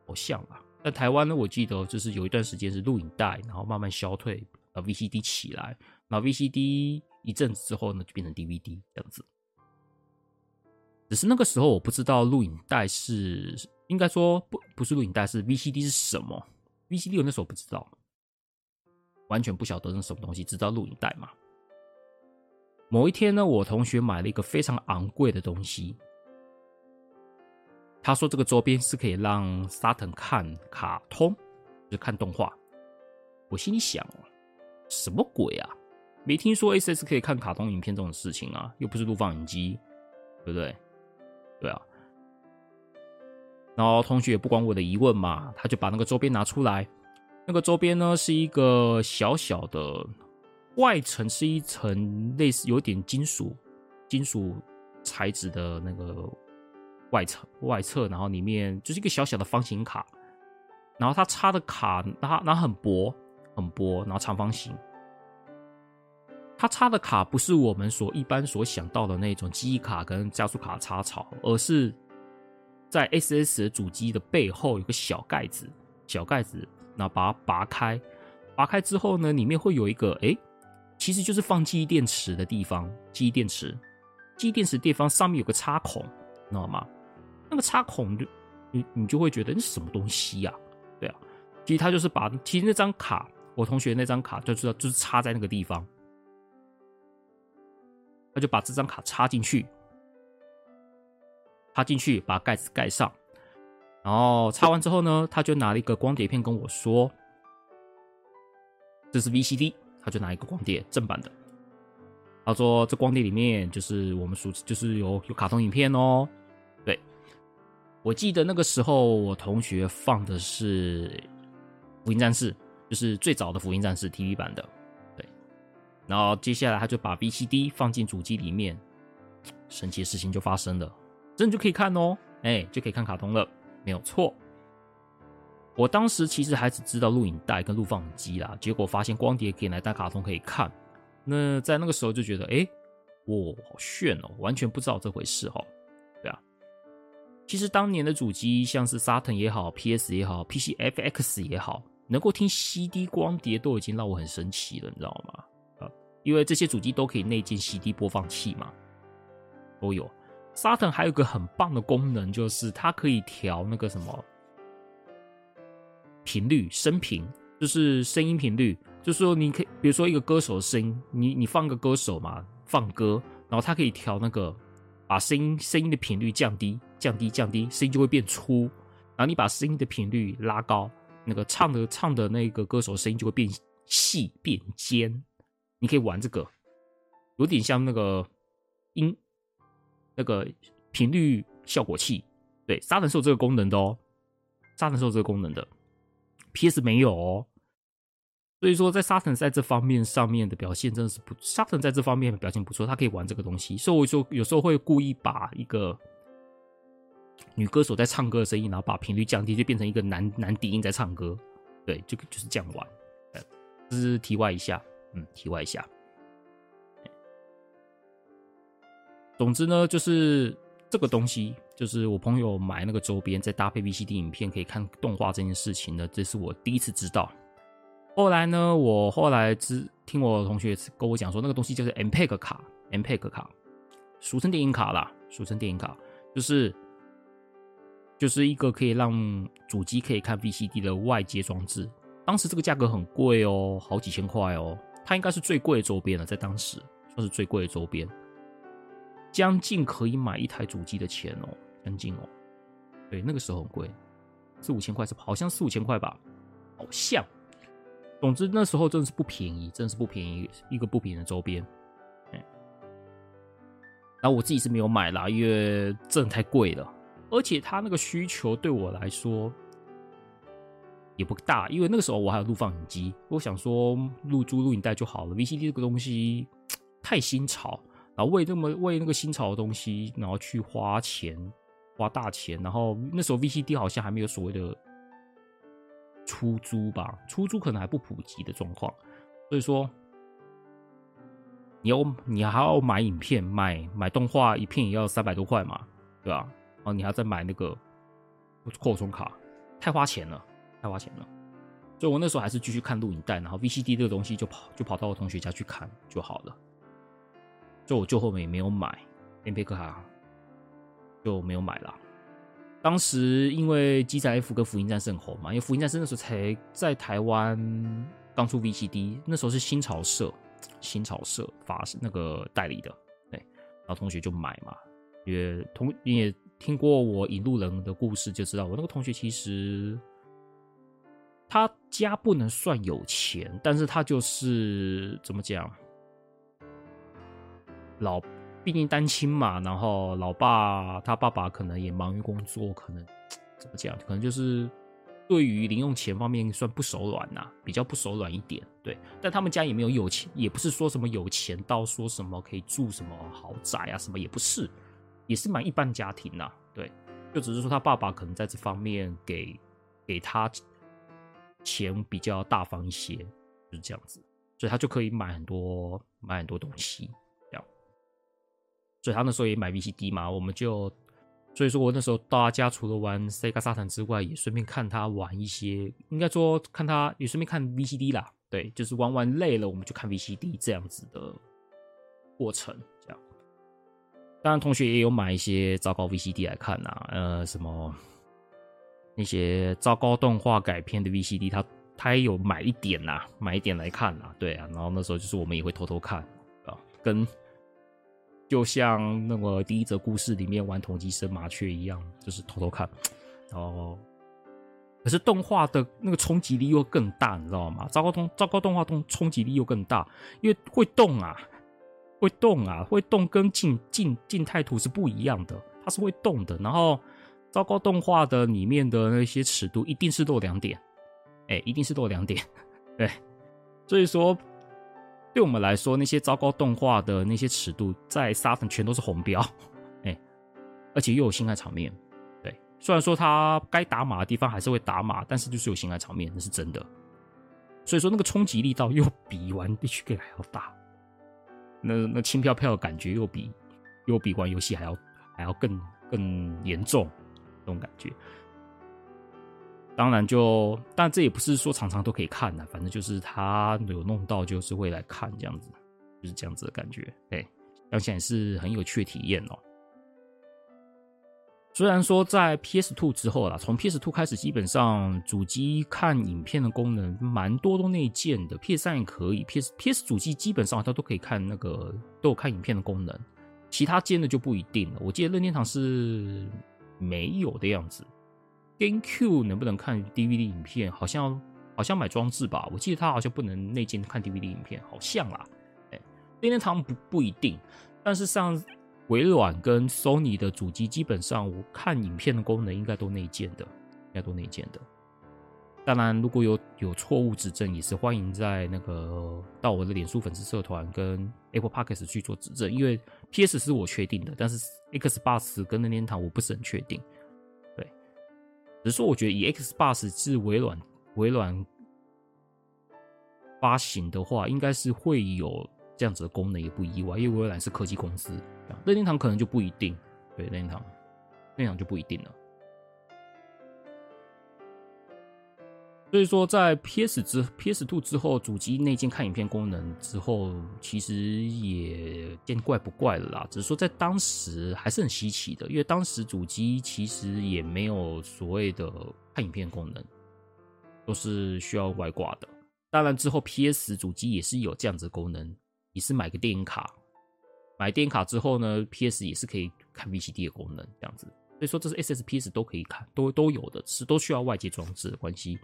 好像啊。在台湾呢，我记得就是有一段时间是录影带，然后慢慢消退，啊，VCD 起来，然后 VCD 一阵子之后呢，就变成 DVD 这样子。只是那个时候我不知道录影带是。应该说不不是录影带，是 VCD 是什么？VCD 我那时候不知道，完全不晓得那是什么东西，只知道录影带嘛。某一天呢，我同学买了一个非常昂贵的东西，他说这个周边是可以让沙腾看卡通，就是看动画。我心里想，什么鬼啊？没听说 SS 可以看卡通影片这种事情啊，又不是录放影机，对不对？对啊。然后同学也不管我的疑问嘛，他就把那个周边拿出来。那个周边呢，是一个小小的，外层是一层类似有点金属、金属材质的那个外层外侧，然后里面就是一个小小的方形卡。然后它插的卡，它然后很薄很薄，然后长方形。它插的卡不是我们所一般所想到的那种记忆卡跟加速卡插槽，而是。在 SS 的主机的背后有个小盖子，小盖子，然后把它拔开，拔开之后呢，里面会有一个，哎，其实就是放记忆电池的地方。记忆电池，记忆电池地方上面有个插孔，知道吗？那个插孔就你你就会觉得那是什么东西呀？对啊，其实它就是把其实那张卡，我同学那张卡就知道就是插在那个地方。他就把这张卡插进去，插进去，把盖子盖上，然后插完之后呢，他就拿了一个光碟片跟我说：“这是 VCD。”他就拿一个光碟，正版的。他说：“这光碟里面就是我们熟，就是有有卡通影片哦。”对，我记得那个时候我同学放的是《福音战士》，就是最早的《福音战士》TV 版的。然后接下来他就把 VCD 放进主机里面，神奇的事情就发生了，真的就可以看哦，哎，就可以看卡通了，没有错。我当时其实还只知道录影带跟录放机啦，结果发现光碟可以来带卡通可以看。那在那个时候就觉得，哎、欸，哇，好炫哦！完全不知道这回事哈。对啊，其实当年的主机，像是 Saturn 也好，PS 也好，PCFX 也好，能够听 CD 光碟都已经让我很神奇了，你知道吗？因为这些主机都可以内建 CD 播放器嘛，都有。Saturn 还有个很棒的功能，就是它可以调那个什么频率，声频，就是声音频率。就是说，你可以，比如说一个歌手的声音，你你放个歌手嘛，放歌，然后它可以调那个，把声音声音的频率降低，降低，降低，声音就会变粗。然后你把声音的频率拉高，那个唱的唱的那个歌手声音就会变细变尖。你可以玩这个，有点像那个音那个频率效果器。对，沙尘是有这个功能的哦，沙尘是有这个功能的，PS 没有哦。所以说，在沙尘在这方面上面的表现真的是不，沙尘在这方面表现不错，他可以玩这个东西。所以我说，有时候会故意把一个女歌手在唱歌的声音，然后把频率降低，就变成一个男男低音在唱歌。对，就就是这样玩。这是题外一下，嗯，题外一下。总之呢，就是这个东西，就是我朋友买那个周边，再搭配 VCD 影片可以看动画这件事情呢，这是我第一次知道。后来呢，我后来只听我同学跟我讲说，那个东西就是 MPEG 卡，MPEG 卡，俗称电影卡啦，俗称电影卡，就是就是一个可以让主机可以看 VCD 的外接装置。当时这个价格很贵哦，好几千块哦，它应该是最贵的周边了，在当时算是最贵的周边，将近可以买一台主机的钱哦，将近哦，对，那个时候很贵，四五千块是好像四五千块吧，好像。总之那时候真的是不便宜，真的是不便宜，一个不便宜的周边。然后我自己是没有买啦，因为真的太贵了，而且他那个需求对我来说也不大，因为那个时候我还有录放影机，我想说录租录影带就好了，VCD 这个东西太新潮，然后为那么为那个新潮的东西，然后去花钱花大钱，然后那时候 VCD 好像还没有所谓的。出租吧，出租可能还不普及的状况，所以说你要你还要买影片，买买动画一片也要三百多块嘛，对吧？然后你还要再买那个扩充卡，太花钱了，太花钱了。所以我那时候还是继续看录影带，然后 VCD 这个东西就跑就跑到我同学家去看就好了。就我最后面也没有买 MPEG 卡，就没有买了。当时因为机载 F 跟福音战士很红嘛，因为福音战士那时候才在台湾刚出 VCD，那时候是新潮社，新潮社发那个代理的，对，然后同学就买嘛，也同也听过我引路人的故事，就知道我那个同学其实他家不能算有钱，但是他就是怎么讲，老。毕竟单亲嘛，然后老爸他爸爸可能也忙于工作，可能怎么讲？可能就是对于零用钱方面算不手软呐，比较不手软一点。对，但他们家也没有有钱，也不是说什么有钱到说什么可以住什么豪宅啊，什么也不是，也是蛮一般家庭呐。对，就只是说他爸爸可能在这方面给给他钱比较大方一些，就是这样子，所以他就可以买很多买很多东西。这样所以他那时候也买 VCD 嘛，我们就，所以说我那时候到他家，除了玩 Sega Saturn 之外，也顺便看他玩一些，应该说看他也顺便看 VCD 啦，对，就是玩玩累了，我们就看 VCD 这样子的过程，这样。当然，同学也有买一些糟糕 VCD 来看呐，呃，什么那些糟糕动画改片的 VCD，他他也有买一点呐，买一点来看呐，对啊，然后那时候就是我们也会偷偷看啊，跟。就像那个第一则故事里面玩同级生麻雀一样，就是偷偷看，然后可是动画的那个冲击力又更大，你知道吗？糟糕动糟糕动画动冲击力又更大，因为会动啊，会动啊，会动跟静静静态图是不一样的，它是会动的。然后糟糕动画的里面的那些尺度一定是漏两点，哎，一定是漏两点，*laughs* 对，所以说。对我们来说，那些糟糕动画的那些尺度，在沙粉全都是红标，*laughs* 哎，而且又有性爱场面。对，虽然说他该打码的地方还是会打码，但是就是有性爱场面，那是真的。所以说那个冲击力道又比玩 HK 还要大，那那轻飘飘的感觉又比又比玩游戏还要还要更更严重，这种感觉。当然就，但这也不是说常常都可以看的，反正就是他有弄到，就是会来看这样子，就是这样子的感觉。哎，想想也是很有趣的体验哦。虽然说在 PS Two 之后啦，从 PS Two 开始，基本上主机看影片的功能蛮多都内建的 PS 三也可以，PS PS 主机基本上它都可以看那个都有看影片的功能，其他间的就不一定了。我记得任天堂是没有的样子。GameCube 能不能看 DVD 影片？好像好像买装置吧，我记得它好像不能内建看 DVD 影片，好像啦。哎，任天堂不不一定，但是像微软跟 Sony 的主机，基本上我看影片的功能应该都内建的，应该都内建的。当然，如果有有错误指正，也是欢迎在那个到我的脸书粉丝社团跟 Apple Podcast 去做指正，因为 PS 是我确定的，但是 Xbox 跟任天堂我不是很确定。对只是说，我觉得以 Xbox 是微软微软发行的话，应该是会有这样子的功能，也不意外，因为微软是科技公司。任天堂可能就不一定，对，任天堂，任天堂就不一定了。所以说，在 PS 之 PS Two 之后，主机内建看影片功能之后，其实也见怪不怪了啦。只是说，在当时还是很稀奇的，因为当时主机其实也没有所谓的看影片功能，都是需要外挂的。当然之后 PS 主机也是有这样子的功能，也是买个电影卡，买电影卡之后呢，PS 也是可以看 VCD 的功能，这样子。所以说，这是 SSPS 都可以看，都都有的，是都需要外接装置的关系。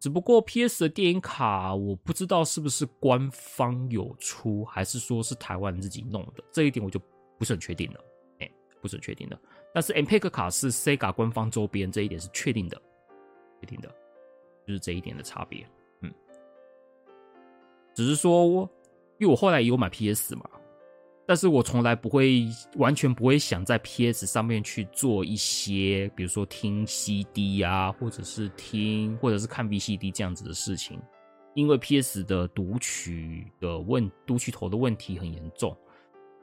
只不过 PS 的电影卡，我不知道是不是官方有出，还是说是台湾自己弄的，这一点我就不是很确定了。哎、不是很确定的。但是 MPEG 卡是 Sega 官方周边，这一点是确定的，确定的，就是这一点的差别。嗯，只是说，因为我后来也有买 PS 嘛。但是我从来不会，完全不会想在 PS 上面去做一些，比如说听 CD 啊，或者是听，或者是看 VCD 这样子的事情，因为 PS 的读取的问，读取头的问题很严重。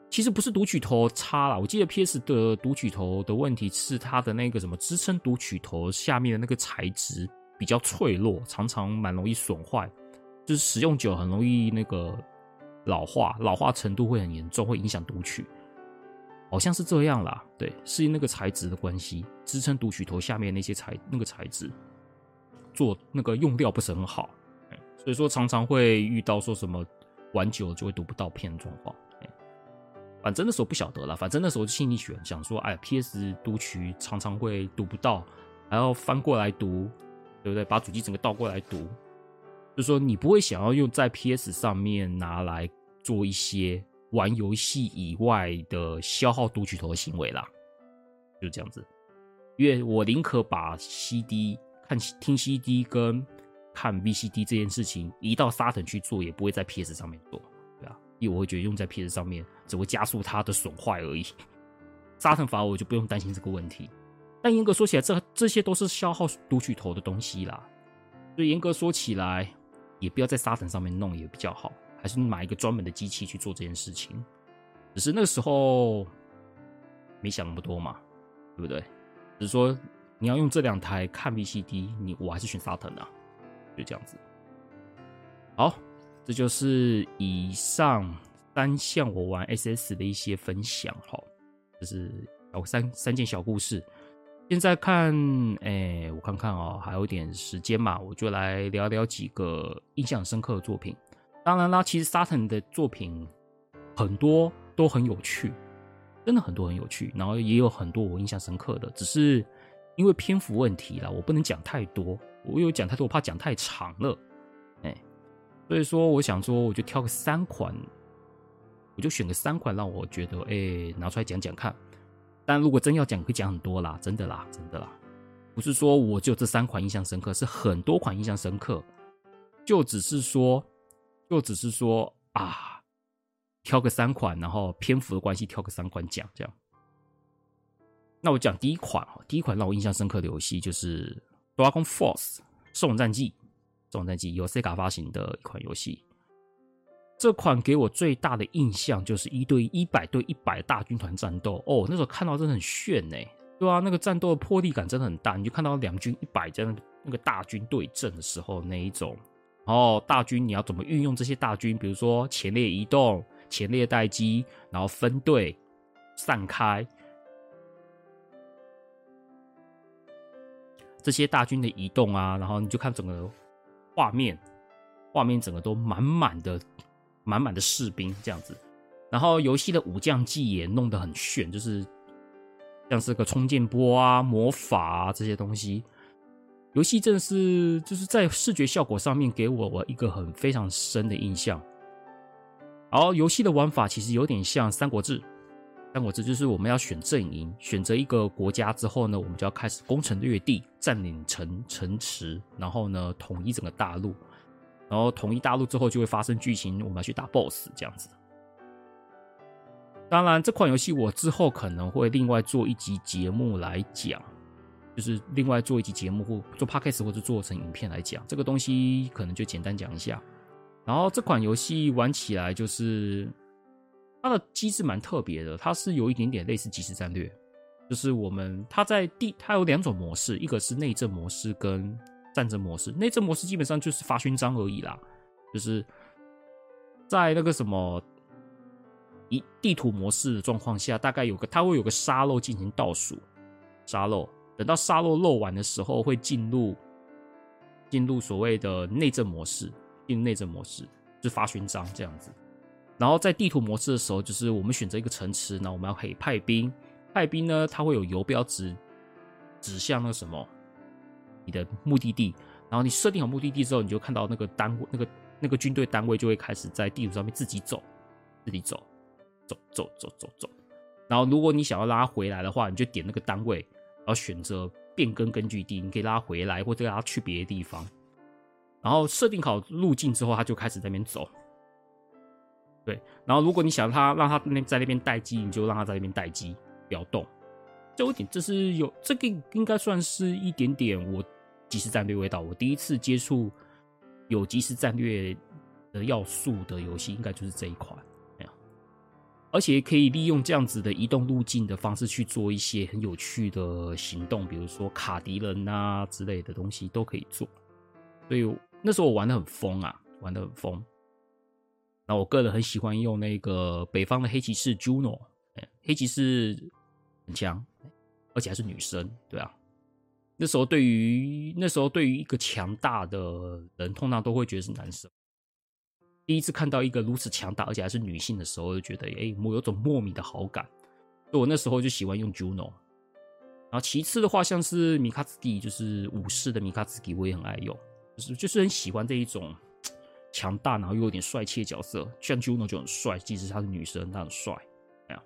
其实不是读取头差啦，我记得 PS 的读取头的问题是它的那个什么支撑读取头下面的那个材质比较脆弱，常常蛮容易损坏，就是使用久很容易那个。老化，老化程度会很严重，会影响读取，好像是这样啦。对，是那个材质的关系，支撑读取头下面那些材那个材质做那个用料不是很好，所以说常常会遇到说什么玩久了就会读不到片的状况。反正那时候不晓得了，反正那时候就心里选想说，哎，PS 读取常常会读不到，还要翻过来读，对不对？把主机整个倒过来读，就说你不会想要用在 PS 上面拿来。做一些玩游戏以外的消耗读取头的行为啦，就这样子。因为我宁可把 CD 看听 CD 跟看 VCD 这件事情移到 Saturn 去做，也不会在 PS 上面做，对啊，因为我会觉得用在 PS 上面只会加速它的损坏而已。Saturn 反而我就不用担心这个问题。但严格说起来，这这些都是消耗读取头的东西啦，所以严格说起来，也不要在 Saturn 上面弄也比较好。还是买一个专门的机器去做这件事情，只是那时候没想那么多嘛，对不对？只是说你要用这两台看 VCD，你我还是选 Saturn 啊，就这样子。好，这就是以上三项我玩 SS 的一些分享哈，就是有三三件小故事。现在看，哎，我看看哦，还有点时间嘛，我就来聊聊几个印象深刻的作品。当然啦，其实 Saturn 的作品很多都很有趣，真的很多很有趣，然后也有很多我印象深刻的，只是因为篇幅问题啦，我不能讲太多，我有讲太多，我怕讲太长了，哎，所以说我想说，我就挑个三款，我就选个三款，让我觉得哎拿出来讲讲看。但如果真要讲，可以讲很多啦，真的啦，真的啦，不是说我就这三款印象深刻，是很多款印象深刻，就只是说，就只是说啊，挑个三款，然后篇幅的关系，挑个三款讲这样。那我讲第一款哈，第一款让我印象深刻的游戏就是《Dragon Force》兽龙战记，兽龙战记由 Sega 发行的一款游戏。这款给我最大的印象就是一对一百对一百大军团战斗哦，那时候看到真的很炫呢，对啊，那个战斗的魄力感真的很大，你就看到两军一百在那那个大军对阵的时候那一种，然后，大军你要怎么运用这些大军？比如说前列移动、前列待机，然后分队散开，这些大军的移动啊，然后你就看整个画面，画面整个都满满的。满满的士兵这样子，然后游戏的武将技也弄得很炫，就是像是个冲剑波啊、魔法啊这些东西。游戏真是就是在视觉效果上面给我我一个很非常深的印象。然后游戏的玩法其实有点像《三国志》，《三国志》就是我们要选阵营，选择一个国家之后呢，我们就要开始攻城略地，占领城城池，然后呢统一整个大陆。然后统一大陆之后，就会发生剧情，我们要去打 BOSS 这样子。当然，这款游戏我之后可能会另外做一集节目来讲，就是另外做一集节目或做 Podcast 或者做成影片来讲这个东西，可能就简单讲一下。然后这款游戏玩起来就是它的机制蛮特别的，它是有一点点类似即时战略，就是我们它在地它有两种模式，一个是内政模式跟。战争模式，内政模式基本上就是发勋章而已啦，就是在那个什么一地图模式的状况下，大概有个它会有个沙漏进行倒数，沙漏等到沙漏漏完的时候，会进入进入所谓的内政模式，进入内政模式就发勋章这样子。然后在地图模式的时候，就是我们选择一个城池，那我们要可以派兵，派兵呢，它会有游标指指向那个什么。你的目的地，然后你设定好目的地之后，你就看到那个单位，那个那个军队单位就会开始在地图上面自己走，自己走，走走走走走。然后如果你想要拉回来的话，你就点那个单位，然后选择变更根据地，你可以拉回来或者拉去别的地方。然后设定好路径之后，他就开始在那边走。对，然后如果你想他让他那在那边待机，你就让他在那边待机，不要动。这有点，这是有这个应该算是一点点我。即时战略味道，我第一次接触有即时战略的要素的游戏，应该就是这一款。而且可以利用这样子的移动路径的方式去做一些很有趣的行动，比如说卡敌人啊之类的东西都可以做。所以那时候我玩的很疯啊，玩的很疯。那我个人很喜欢用那个北方的黑骑士 Juno，黑骑士很强，而且还是女生，对啊。那时候对于那时候对于一个强大的人，通常都会觉得是男生。第一次看到一个如此强大而且还是女性的时候，就觉得哎，我有种莫名的好感。所以我那时候就喜欢用 Juno。然后其次的话，像是米卡兹基，就是武士的米卡兹基，我也很爱用，就是就是很喜欢这一种强大然后又有点帅气的角色。像 Juno 就很帅，即使她是女生，她很帅。哎呀，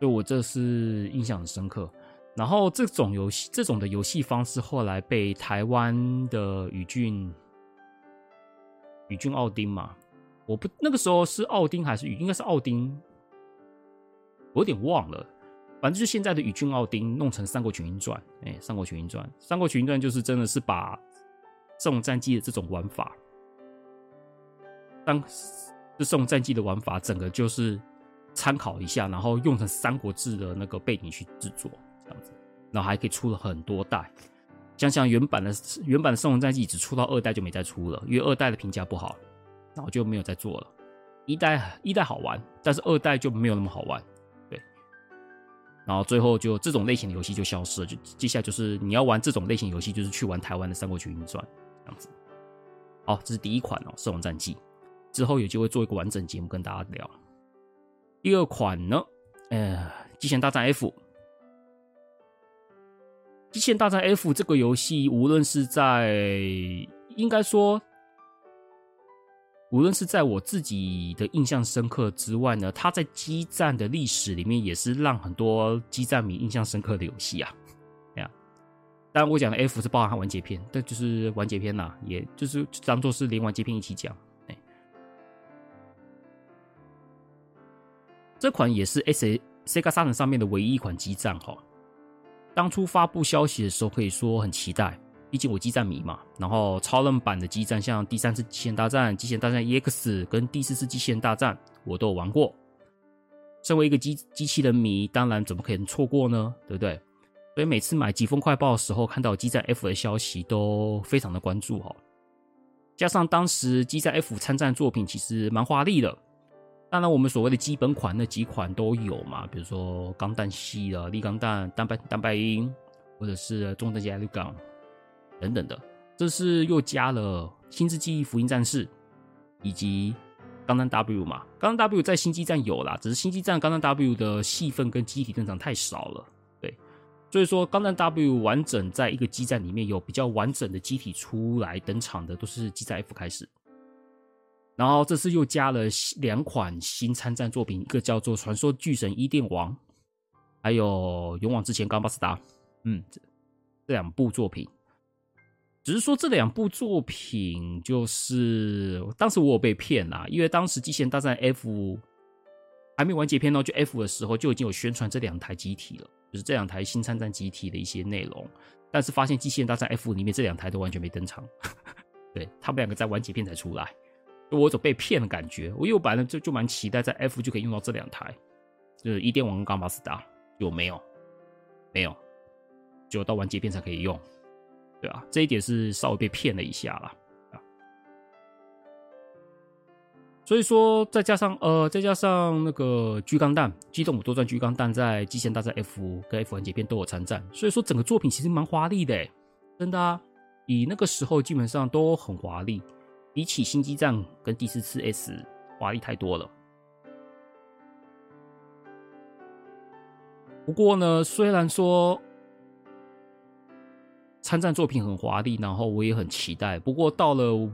对我这是印象很深刻。然后这种游戏，这种的游戏方式后来被台湾的宇俊宇峻奥丁嘛，我不那个时候是奥丁还是宇，应该是奥丁，我有点忘了。反正就是现在的宇峻奥丁弄成《三国群英传》，哎，《三国群英传》，《三国群英传》就是真的是把这种战机的这种玩法，当这种战机的玩法，整个就是参考一下，然后用成《三国志》的那个背景去制作。这样子，然后还可以出了很多代，像像原版的原版的《圣龙战记》只出到二代就没再出了，因为二代的评价不好，然后就没有再做了。一代一代好玩，但是二代就没有那么好玩，对。然后最后就这种类型的游戏就消失了，就接下来就是你要玩这种类型游戏，就是去玩台湾的《三国群英传》这样子。好，这是第一款哦，《圣龙战记》之后有机会做一个完整节目跟大家聊。第二款呢，呃，《机器人大战 F》。《极限大战 F》这个游戏，无论是在应该说，无论是在我自己的印象深刻之外呢，它在激战的历史里面也是让很多激战迷印象深刻的游戏啊。这样，当然我讲的 F 是包含完结篇，但就是完结篇呐，也就是当做是连完结篇一起讲。这款也是 S Sega Saturn 上面的唯一一款激战哈。当初发布消息的时候，可以说很期待，毕竟我机战迷嘛。然后超人版的机战，像第三次机器人大战、机器人大战 EX 跟第四次机器人大战，我都有玩过。身为一个机机器人迷，当然怎么可能错过呢？对不对？所以每次买疾风快报的时候，看到机战 F 的消息，都非常的关注哈。加上当时机战 F 参战作品其实蛮华丽的。当然，我们所谓的基本款那几款都有嘛，比如说钢弹系的力钢弹、单白单白鹰，或者是中等级艾利钢等等的。这是又加了新世纪福音战士以及钢弹 W 嘛？钢弹 W 在新机战有啦，只是新机战钢弹 W 的戏份跟机体登场太少了，对。所以说，钢弹 W 完整在一个机战里面有比较完整的机体出来登场的，都是机战 F 开始。然后这次又加了两款新参战作品，一个叫做《传说巨神伊甸王》，还有《勇往直前》《钢巴斯达》。嗯，这这两部作品，只是说这两部作品就是当时我有被骗啦，因为当时《机器人大战 F》还没完结篇哦，就 F 的时候就已经有宣传这两台机体了，就是这两台新参战机体的一些内容。但是发现《机器人大战 F》里面这两台都完全没登场，*laughs* 对，他们两个在完结篇才出来。我有种被骗的感觉，我有本来就就蛮期待在 F 就可以用到这两台，就是伊甸王跟钢巴斯达，有没有？没有，只有到完结篇才可以用，对啊，这一点是稍微被骗了一下啦。啊。所以说，再加上呃，再加上那个 G 钢弹、机动武斗传 G 钢弹在机器人大战 F 跟 F 完结篇都有参战，所以说整个作品其实蛮华丽的，真的啊，以那个时候基本上都很华丽。比起新机战跟第四次 S 华丽太多了。不过呢，虽然说参战作品很华丽，然后我也很期待。不过到了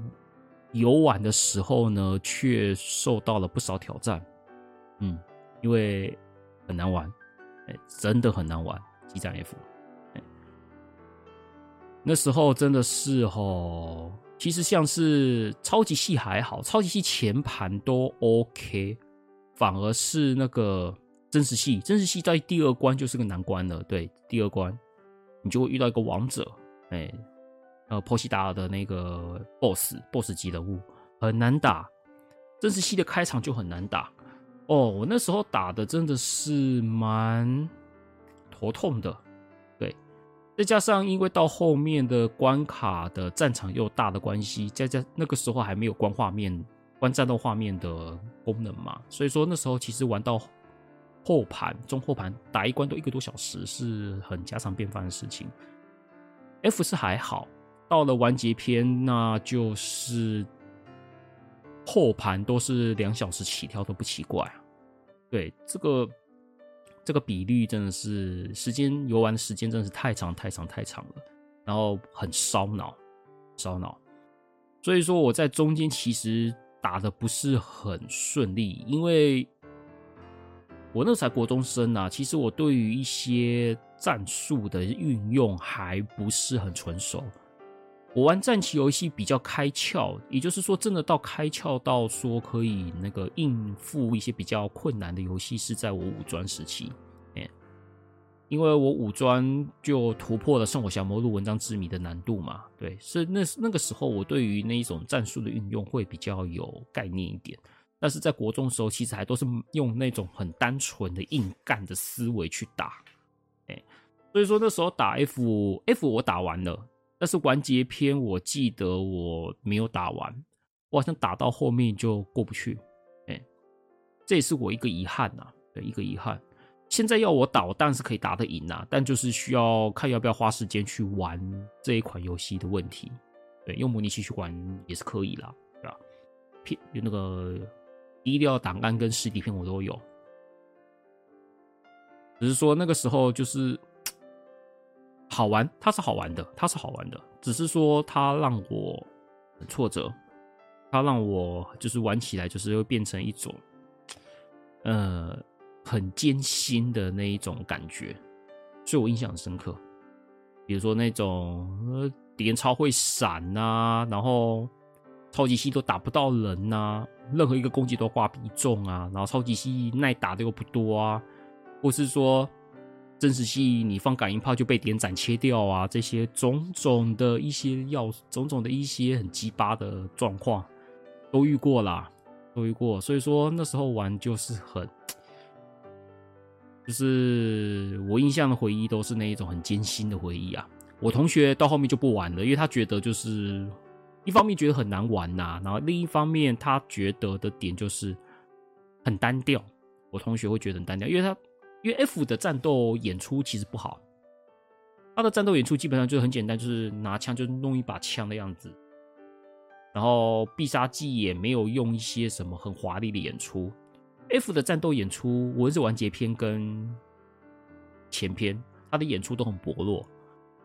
游玩的时候呢，却受到了不少挑战。嗯，因为很难玩，哎，真的很难玩。机战 F，那时候真的是吼。其实像是超级系还好，超级系前盘都 OK，反而是那个真实系，真实系在第二关就是个难关了。对，第二关你就会遇到一个王者，哎，呃，波西达尔的那个 BOSS，BOSS 级人物很难打。真实系的开场就很难打哦，我那时候打的真的是蛮头痛的。再加上，因为到后面的关卡的战场又大的关系，再加那个时候还没有关画面、关战斗画面的功能嘛，所以说那时候其实玩到后盘、中后盘打一关都一个多小时，是很家常便饭的事情。F 是还好，到了完结篇，那就是后盘都是两小时起跳都不奇怪。对这个。这个比率真的是时间游玩的时间真的是太长太长太长了，然后很烧脑，烧脑。所以说我在中间其实打的不是很顺利，因为我那才国中生啊，其实我对于一些战术的运用还不是很纯熟。我玩战棋游戏比较开窍，也就是说，真的到开窍到说可以那个应付一些比较困难的游戏，是在我五专时期，哎，因为我五专就突破了《圣火降魔录》文章之谜的难度嘛，对，是那那个时候我对于那一种战术的运用会比较有概念一点，但是在国中的时候，其实还都是用那种很单纯的硬干的思维去打，哎，所以说那时候打 F F 我打完了。但是完结篇，我记得我没有打完，我好像打到后面就过不去，哎，这也是我一个遗憾呐，对，一个遗憾。现在要我打，我当然是可以打得赢呐，但就是需要看要不要花时间去玩这一款游戏的问题。对，用模拟器去玩也是可以啦，对吧？片有那个低调档案跟实体片我都有，只是说那个时候就是好玩，它是好玩的，它是好玩的，只是说它让我很挫折，它让我就是玩起来就是会变成一种呃很艰辛的那一种感觉，所以我印象很深刻。比如说那种呃敌人超会闪呐、然后超级系都打不到人呐、任何一个攻击都挂必中啊，然后超级系耐打的又不多啊。或是说，真实系你放感应炮就被点斩切掉啊，这些种种的一些要种种的一些很鸡巴的状况都遇过啦，都遇过。所以说那时候玩就是很，就是我印象的回忆都是那一种很艰辛的回忆啊。我同学到后面就不玩了，因为他觉得就是一方面觉得很难玩呐、然后另一方面他觉得的点就是很单调。我同学会觉得很单调，因为他。因为 F 的战斗演出其实不好，他的战斗演出基本上就很简单，就是拿枪就弄一把枪的样子，然后必杀技也没有用一些什么很华丽的演出。F 的战斗演出，无论是完结篇跟前篇，他的演出都很薄弱，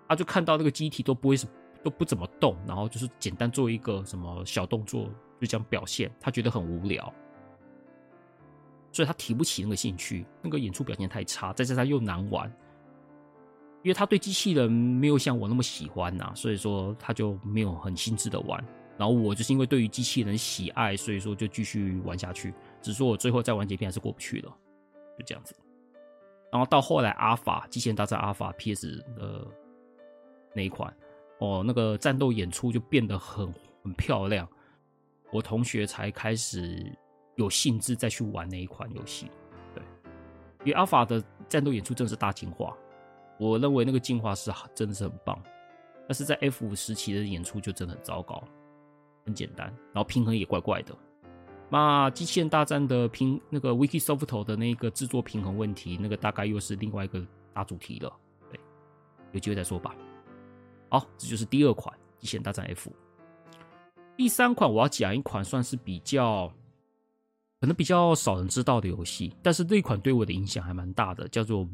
他就看到那个机体都不会是都不怎么动，然后就是简单做一个什么小动作就这样表现，他觉得很无聊。所以他提不起那个兴趣，那个演出表现太差，再加上又难玩，因为他对机器人没有像我那么喜欢呐、所以说他就没有很兴致的玩。然后我就是因为对于机器人喜爱，所以说就继续玩下去。只是说我最后再玩几遍还是过不去了，就这样子。然后到后来阿法机器人大战阿法 PS 的那一款，哦，那个战斗演出就变得很很漂亮，我同学才开始。有兴致再去玩那一款游戏，对，因为 Alpha 的战斗演出真的是大进化，我认为那个进化是真的是很棒，但是在 F 五时期的演出就真的很糟糕，很简单，然后平衡也怪怪的。那机器人大战的平那个 Wikisoft 的那个制作平衡问题，那个大概又是另外一个大主题了，对，有机会再说吧。好，这就是第二款机器人大战 F。第三款我要讲一款算是比较。可能比较少人知道的游戏，但是这一款对我的影响还蛮大的，叫做《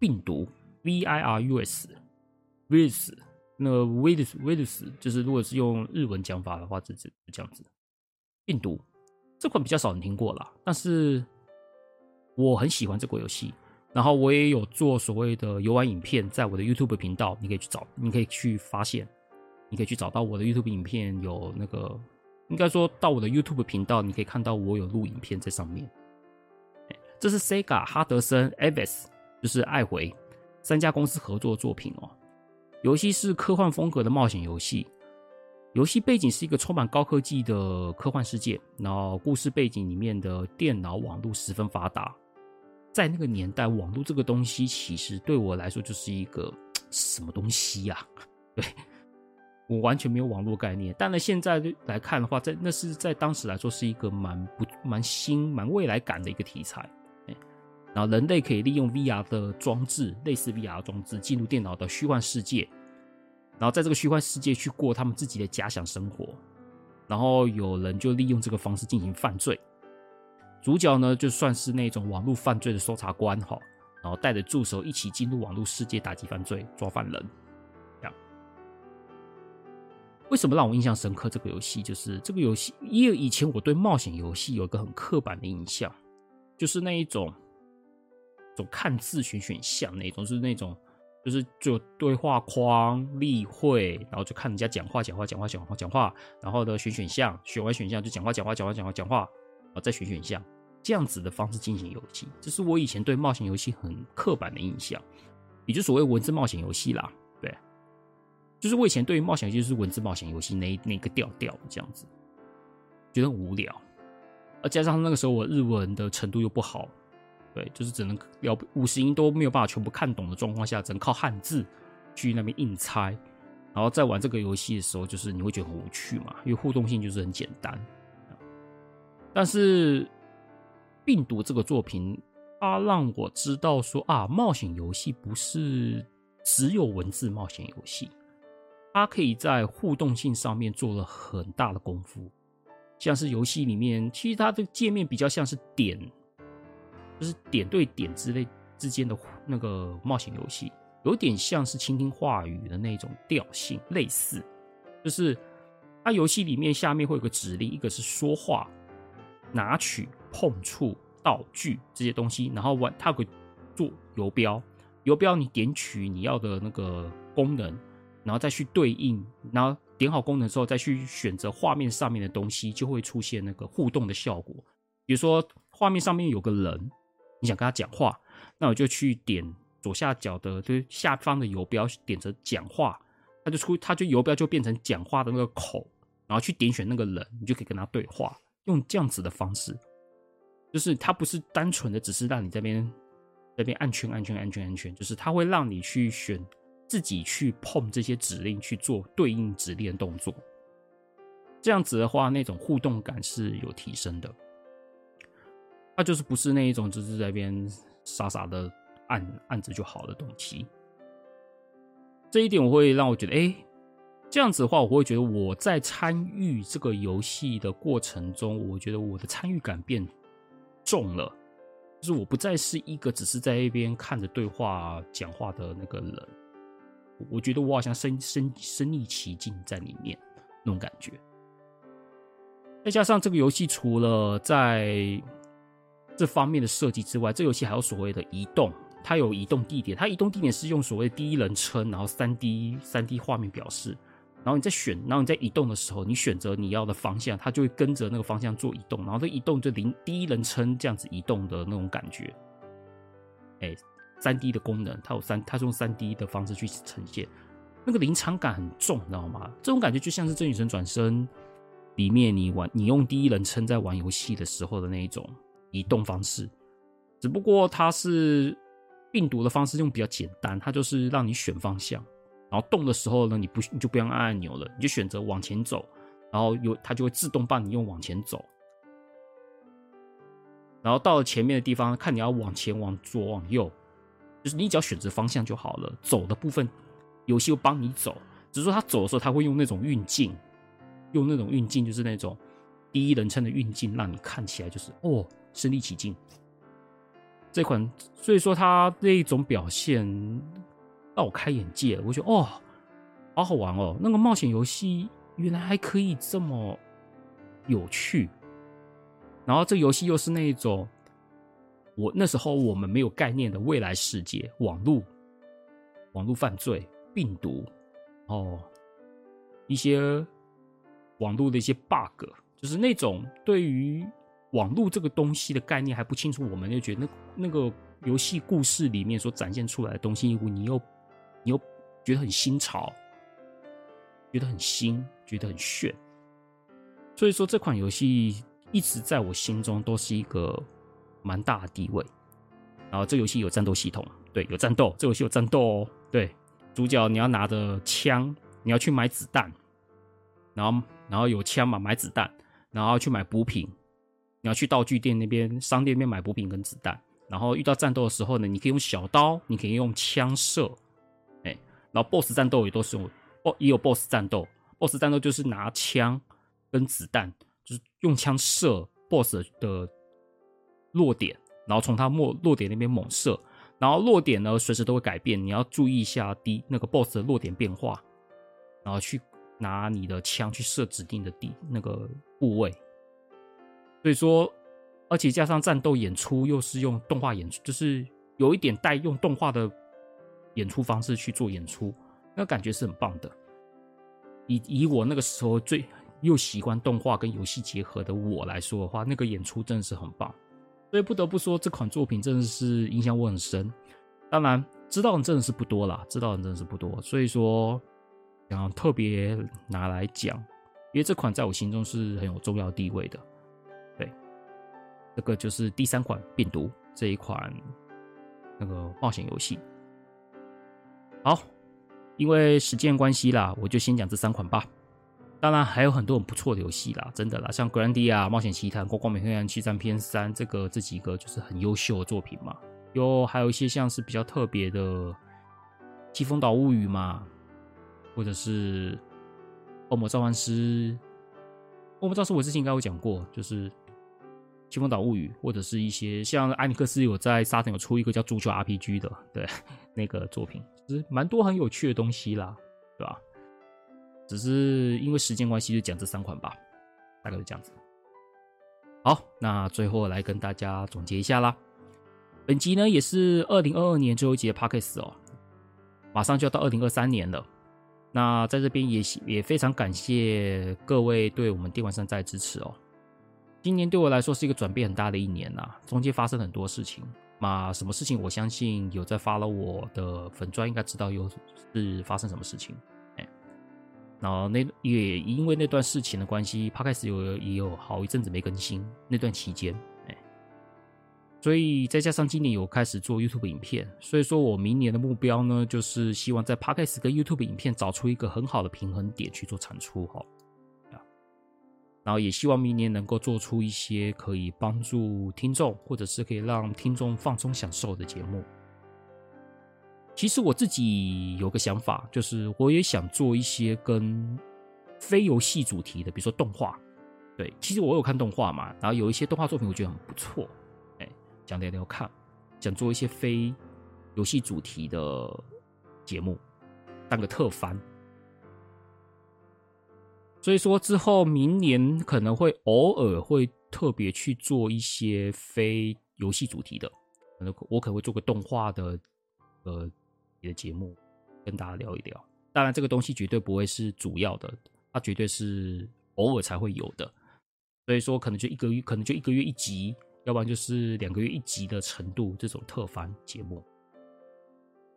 病毒》（V I R U S），virus，那 virus，virus 就是如果是用日文讲法的话，就是这样子。病毒这款比较少人听过啦，但是我很喜欢这个游戏，然后我也有做所谓的游玩影片，在我的 YouTube 频道，你可以去找，你可以去发现，你可以去找到我的 YouTube 影片有那个。应该说到我的 YouTube 频道，你可以看到我有录影片在上面。这是 Sega 哈德森 Aves，就是爱回三家公司合作的作品哦。游戏是科幻风格的冒险游戏，游戏背景是一个充满高科技的科幻世界。然后故事背景里面的电脑网络十分发达，在那个年代，网络这个东西其实对我来说就是一个 *tsk* 什么东西呀？*laughs* 对。我完全没有网络概念，但是现在来看的话，在那是在当时来说是一个蛮不蛮新、蛮未来感的一个题材。然后人类可以利用 VR 的装置，类似 VR 装置，进入电脑的虚幻世界，然后在这个虚幻世界去过他们自己的假想生活。然后有人就利用这个方式进行犯罪，主角呢就算是那种网络犯罪的搜查官哈，然后带着助手一起进入网络世界打击犯罪、抓犯人。为什么让我印象深刻？这个游戏就是这个游戏，因为以前我对冒险游戏有一个很刻板的印象，就是那一种，种看字选选项那种，就是那种，就是就对话框例会，然后就看人家讲话讲话讲话讲话讲话，然后呢选选项，选完选项就讲话讲话讲话讲话讲话，然后再选选项，这样子的方式进行游戏，这是我以前对冒险游戏很刻板的印象，也就所谓文字冒险游戏啦。就是我以前对于冒险游戏就是文字冒险游戏那那个调调这样子，觉得很无聊，而加上那个时候我日文的程度又不好，对，就是只能要五十音都没有办法全部看懂的状况下，只能靠汉字去那边硬猜，然后在玩这个游戏的时候，就是你会觉得很无趣嘛，因为互动性就是很简单。但是病毒这个作品，它让我知道说啊，冒险游戏不是只有文字冒险游戏。它可以在互动性上面做了很大的功夫，像是游戏里面，其实它的界面比较像是点，就是点对点之类之间的那个冒险游戏，有点像是倾听话语的那种调性，类似，就是它游戏里面下面会有个指令，一个是说话、拿取、碰触、道具这些东西，然后玩它会做游标，游标你点取你要的那个功能，然后再去对应，然后点好功能之后再去选择画面上面的东西，就会出现那个互动的效果，比如说画面上面有个人。你想跟他讲话，那我就去点左下角的，就是下方的游标，点着讲话，他就出，他就游标就变成讲话的那个口，然后去点选那个人，你就可以跟他对话，用这样子的方式，就是它不是单纯的只是让你这边这边按圈按圈按圈按圈，就是它会让你去选自己去碰这些指令去做对应指令的动作，这样子的话，那种互动感是有提升的。它就是不是那一种，就是在那边傻傻的按按着就好的东西。这一点我会让我觉得，哎，这样子的话，我会觉得我在参与这个游戏的过程中，我觉得我的参与感变重了，就是我不再是一个只是在那边看着对话讲话的那个人，我觉得我好像身身身历其境在里面那种感觉。再加上这个游戏除了在这方面的设计之外，这游戏还有所谓的移动，它有移动地点，它移动地点是用所谓第一人称，然后三 D 三 D 画面表示，然后你在选，然后你在移动的时候，你选择你要的方向，它就会跟着那个方向做移动，然后这移动就零第一人称这样子移动的那种感觉，哎，三 D 的功能，它有三，它是用三 D 的方式去呈现，那个临场感很重，你知道吗？这种感觉就像是《真女神转生》里面你玩你用第一人称在玩游戏的时候的那一种。移动方式，只不过它是病毒的方式，用比较简单，它就是让你选方向，然后动的时候呢，你不你就不用按按钮了，你就选择往前走，然后有它就会自动帮你用往前走，然后到了前面的地方，看你要往前、往左、往右，就是你只要选择方向就好了。走的部分，游戏会帮你走，只是说他走的时候，他会用那种运镜，用那种运镜，就是那种第一人称的运镜，让你看起来就是哦。身临其境，这款，所以说它这一种表现让我开眼界。我觉得哦，好好玩哦，那个冒险游戏原来还可以这么有趣。然后这游戏又是那一种我那时候我们没有概念的未来世界，网络、网络犯罪、病毒哦，一些网络的一些 bug，就是那种对于。网络这个东西的概念还不清楚，我们就觉得那那个游戏故事里面所展现出来的东西，你又你又觉得很新潮，觉得很新，觉得很炫。所以说这款游戏一直在我心中都是一个蛮大的地位。然后这游戏有战斗系统，对，有战斗，这游戏有战斗哦。对，主角你要拿着枪，你要去买子弹，然后然后有枪嘛，买子弹，然后去买补品。你要去道具店那边、商店那边买补品跟子弹，然后遇到战斗的时候呢，你可以用小刀，你可以用枪射，哎，然后 BOSS 战斗也都是用，哦，也有 BOSS 战斗，BOSS 战斗就是拿枪跟子弹，就是用枪射 BOSS 的落点，然后从他落落点那边猛射，然后落点呢随时都会改变，你要注意一下第那个 BOSS 的落点变化，然后去拿你的枪去射指定的地那个部位。所以说，而且加上战斗演出又是用动画演出，就是有一点带用动画的演出方式去做演出，那感觉是很棒的。以以我那个时候最又喜欢动画跟游戏结合的我来说的话，那个演出真的是很棒。所以不得不说，这款作品真的是影响我很深。当然，知道的人真的是不多啦，知道的人真的是不多。所以说，想特别拿来讲，因为这款在我心中是很有重要地位的。对这个就是第三款病毒这一款那个冒险游戏。好，因为时间关系啦，我就先讲这三款吧。当然还有很多很不错的游戏啦，真的啦，像《格兰迪亚冒险奇谭》《光光美黑暗七战篇三》这个这几个就是很优秀的作品嘛。有还有一些像是比较特别的《疾风岛物语》嘛，或者是《恶魔召唤师》。恶魔召唤师我之前应该有讲过，就是。《清风岛物语》，或者是一些像艾尼克斯有在沙腾有出一个叫《足球 RPG》的，对 *laughs* 那个作品，其实蛮多很有趣的东西啦，对吧？只是因为时间关系，就讲这三款吧，大概就这样子。好，那最后来跟大家总结一下啦。本集呢也是二零二二年最后一集的 Podcast 哦，马上就要到二零二三年了。那在这边也也非常感谢各位对我们电玩善哉的支持哦。今年对我来说是一个转变很大的一年呐，中间发生很多事情。那什么事情？我相信有在发了我的粉专应该知道有是发生什么事情。然后那也因为那段事情的关系，Podcast 有也有好一阵子没更新。那段期间，哎，所以再加上今年有开始做 YouTube 影片，所以说我明年的目标呢，就是希望在 Podcast 跟 YouTube 影片找出一个很好的平衡点去做产出哈。然后也希望明年能够做出一些可以帮助听众，或者是可以让听众放松享受的节目。其实我自己有个想法，就是我也想做一些跟非游戏主题的，比如说动画。对，其实我有看动画嘛，然后有一些动画作品我觉得很不错，哎，想聊聊看，想做一些非游戏主题的节目，当个特番。所以说之后明年可能会偶尔会特别去做一些非游戏主题的，可能我可能会做个动画的呃的节目跟大家聊一聊。当然这个东西绝对不会是主要的，它绝对是偶尔才会有的。所以说可能就一个月，可能就一个月一集，要不然就是两个月一集的程度这种特番节目。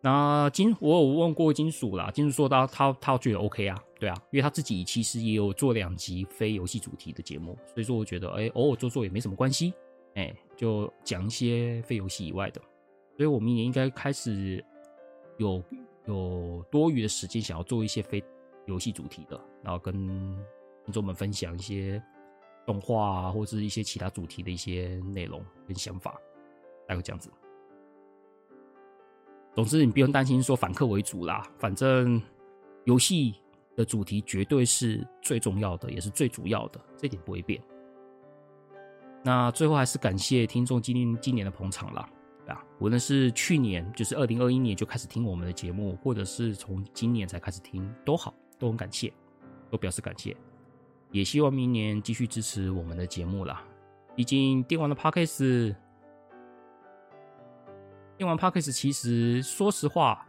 那金，我有问过金属啦，金属说他他他觉得 OK 啊，对啊，因为他自己其实也有做两集非游戏主题的节目，所以说我觉得，哎、偶尔做做也没什么关系，哎、就讲一些非游戏以外的，所以我明年应该开始有有多余的时间，想要做一些非游戏主题的，然后跟听众们分享一些动画啊，或者是一些其他主题的一些内容跟想法，大概这样子。总之，你不用担心说反客为主啦。反正游戏的主题绝对是最重要的，也是最主要的，这点不会变。那最后还是感谢听众今今年的捧场啦，啊，无论是去年就是二零二一年就开始听我们的节目，或者是从今年才开始听，都好，都很感谢，都表示感谢。也希望明年继续支持我们的节目啦。毕竟电玩的 Podcast。电玩 Podcast 其实说实话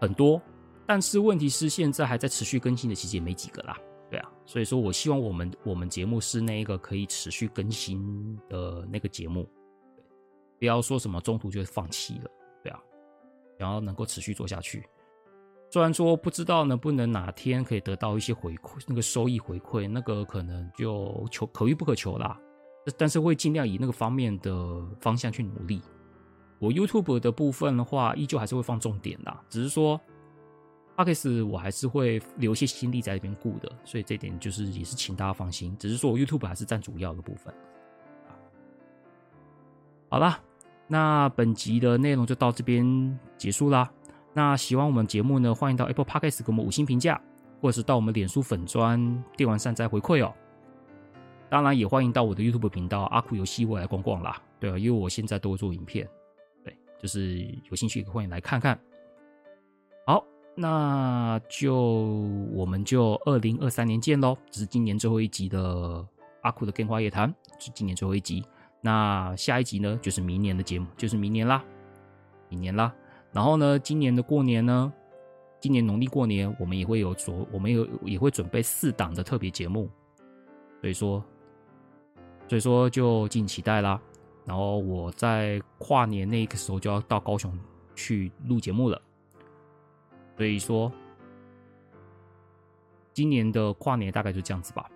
很多，但是问题是现在还在持续更新的，其实也没几个啦。对啊，所以说我希望我们我们节目是那一个可以持续更新的那个节目，不要说什么中途就放弃了。对啊，然后能够持续做下去。虽然说不知道能不能哪天可以得到一些回馈，那个收益回馈，那个可能就求可遇不可求啦。但是会尽量以那个方面的方向去努力。我 YouTube 的部分的话，依旧还是会放重点啦，只是说 p o c a s t 我还是会留一些心力在这边顾的，所以这点就是也是请大家放心。只是说我 YouTube 还是占主要的部分。好啦，那本集的内容就到这边结束啦。那喜欢我们节目呢，欢迎到 Apple Podcast 给我们五星评价，或者是到我们脸书粉专电玩善哉回馈哦。当然也欢迎到我的 YouTube 频道阿酷游戏未来逛逛啦。对啊，因为我现在都会做影片。对就是有兴趣欢迎来看看。好，那就我们就二零二三年见喽！这是今年最后一集的阿酷的电话夜谈，是今年最后一集。那下一集呢，就是明年的节目，就是明年啦，明年啦。然后呢，今年的过年呢，今年农历过年，我们也会有所，我们有也会准备四档的特别节目，所以说，所以说就敬请期待啦。然后我在跨年那个时候就要到高雄去录节目了，所以说今年的跨年大概就这样子吧。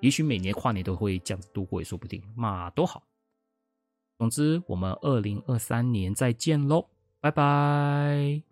也许每年跨年都会这样子度过也说不定，嘛都好。总之，我们二零二三年再见喽，拜拜。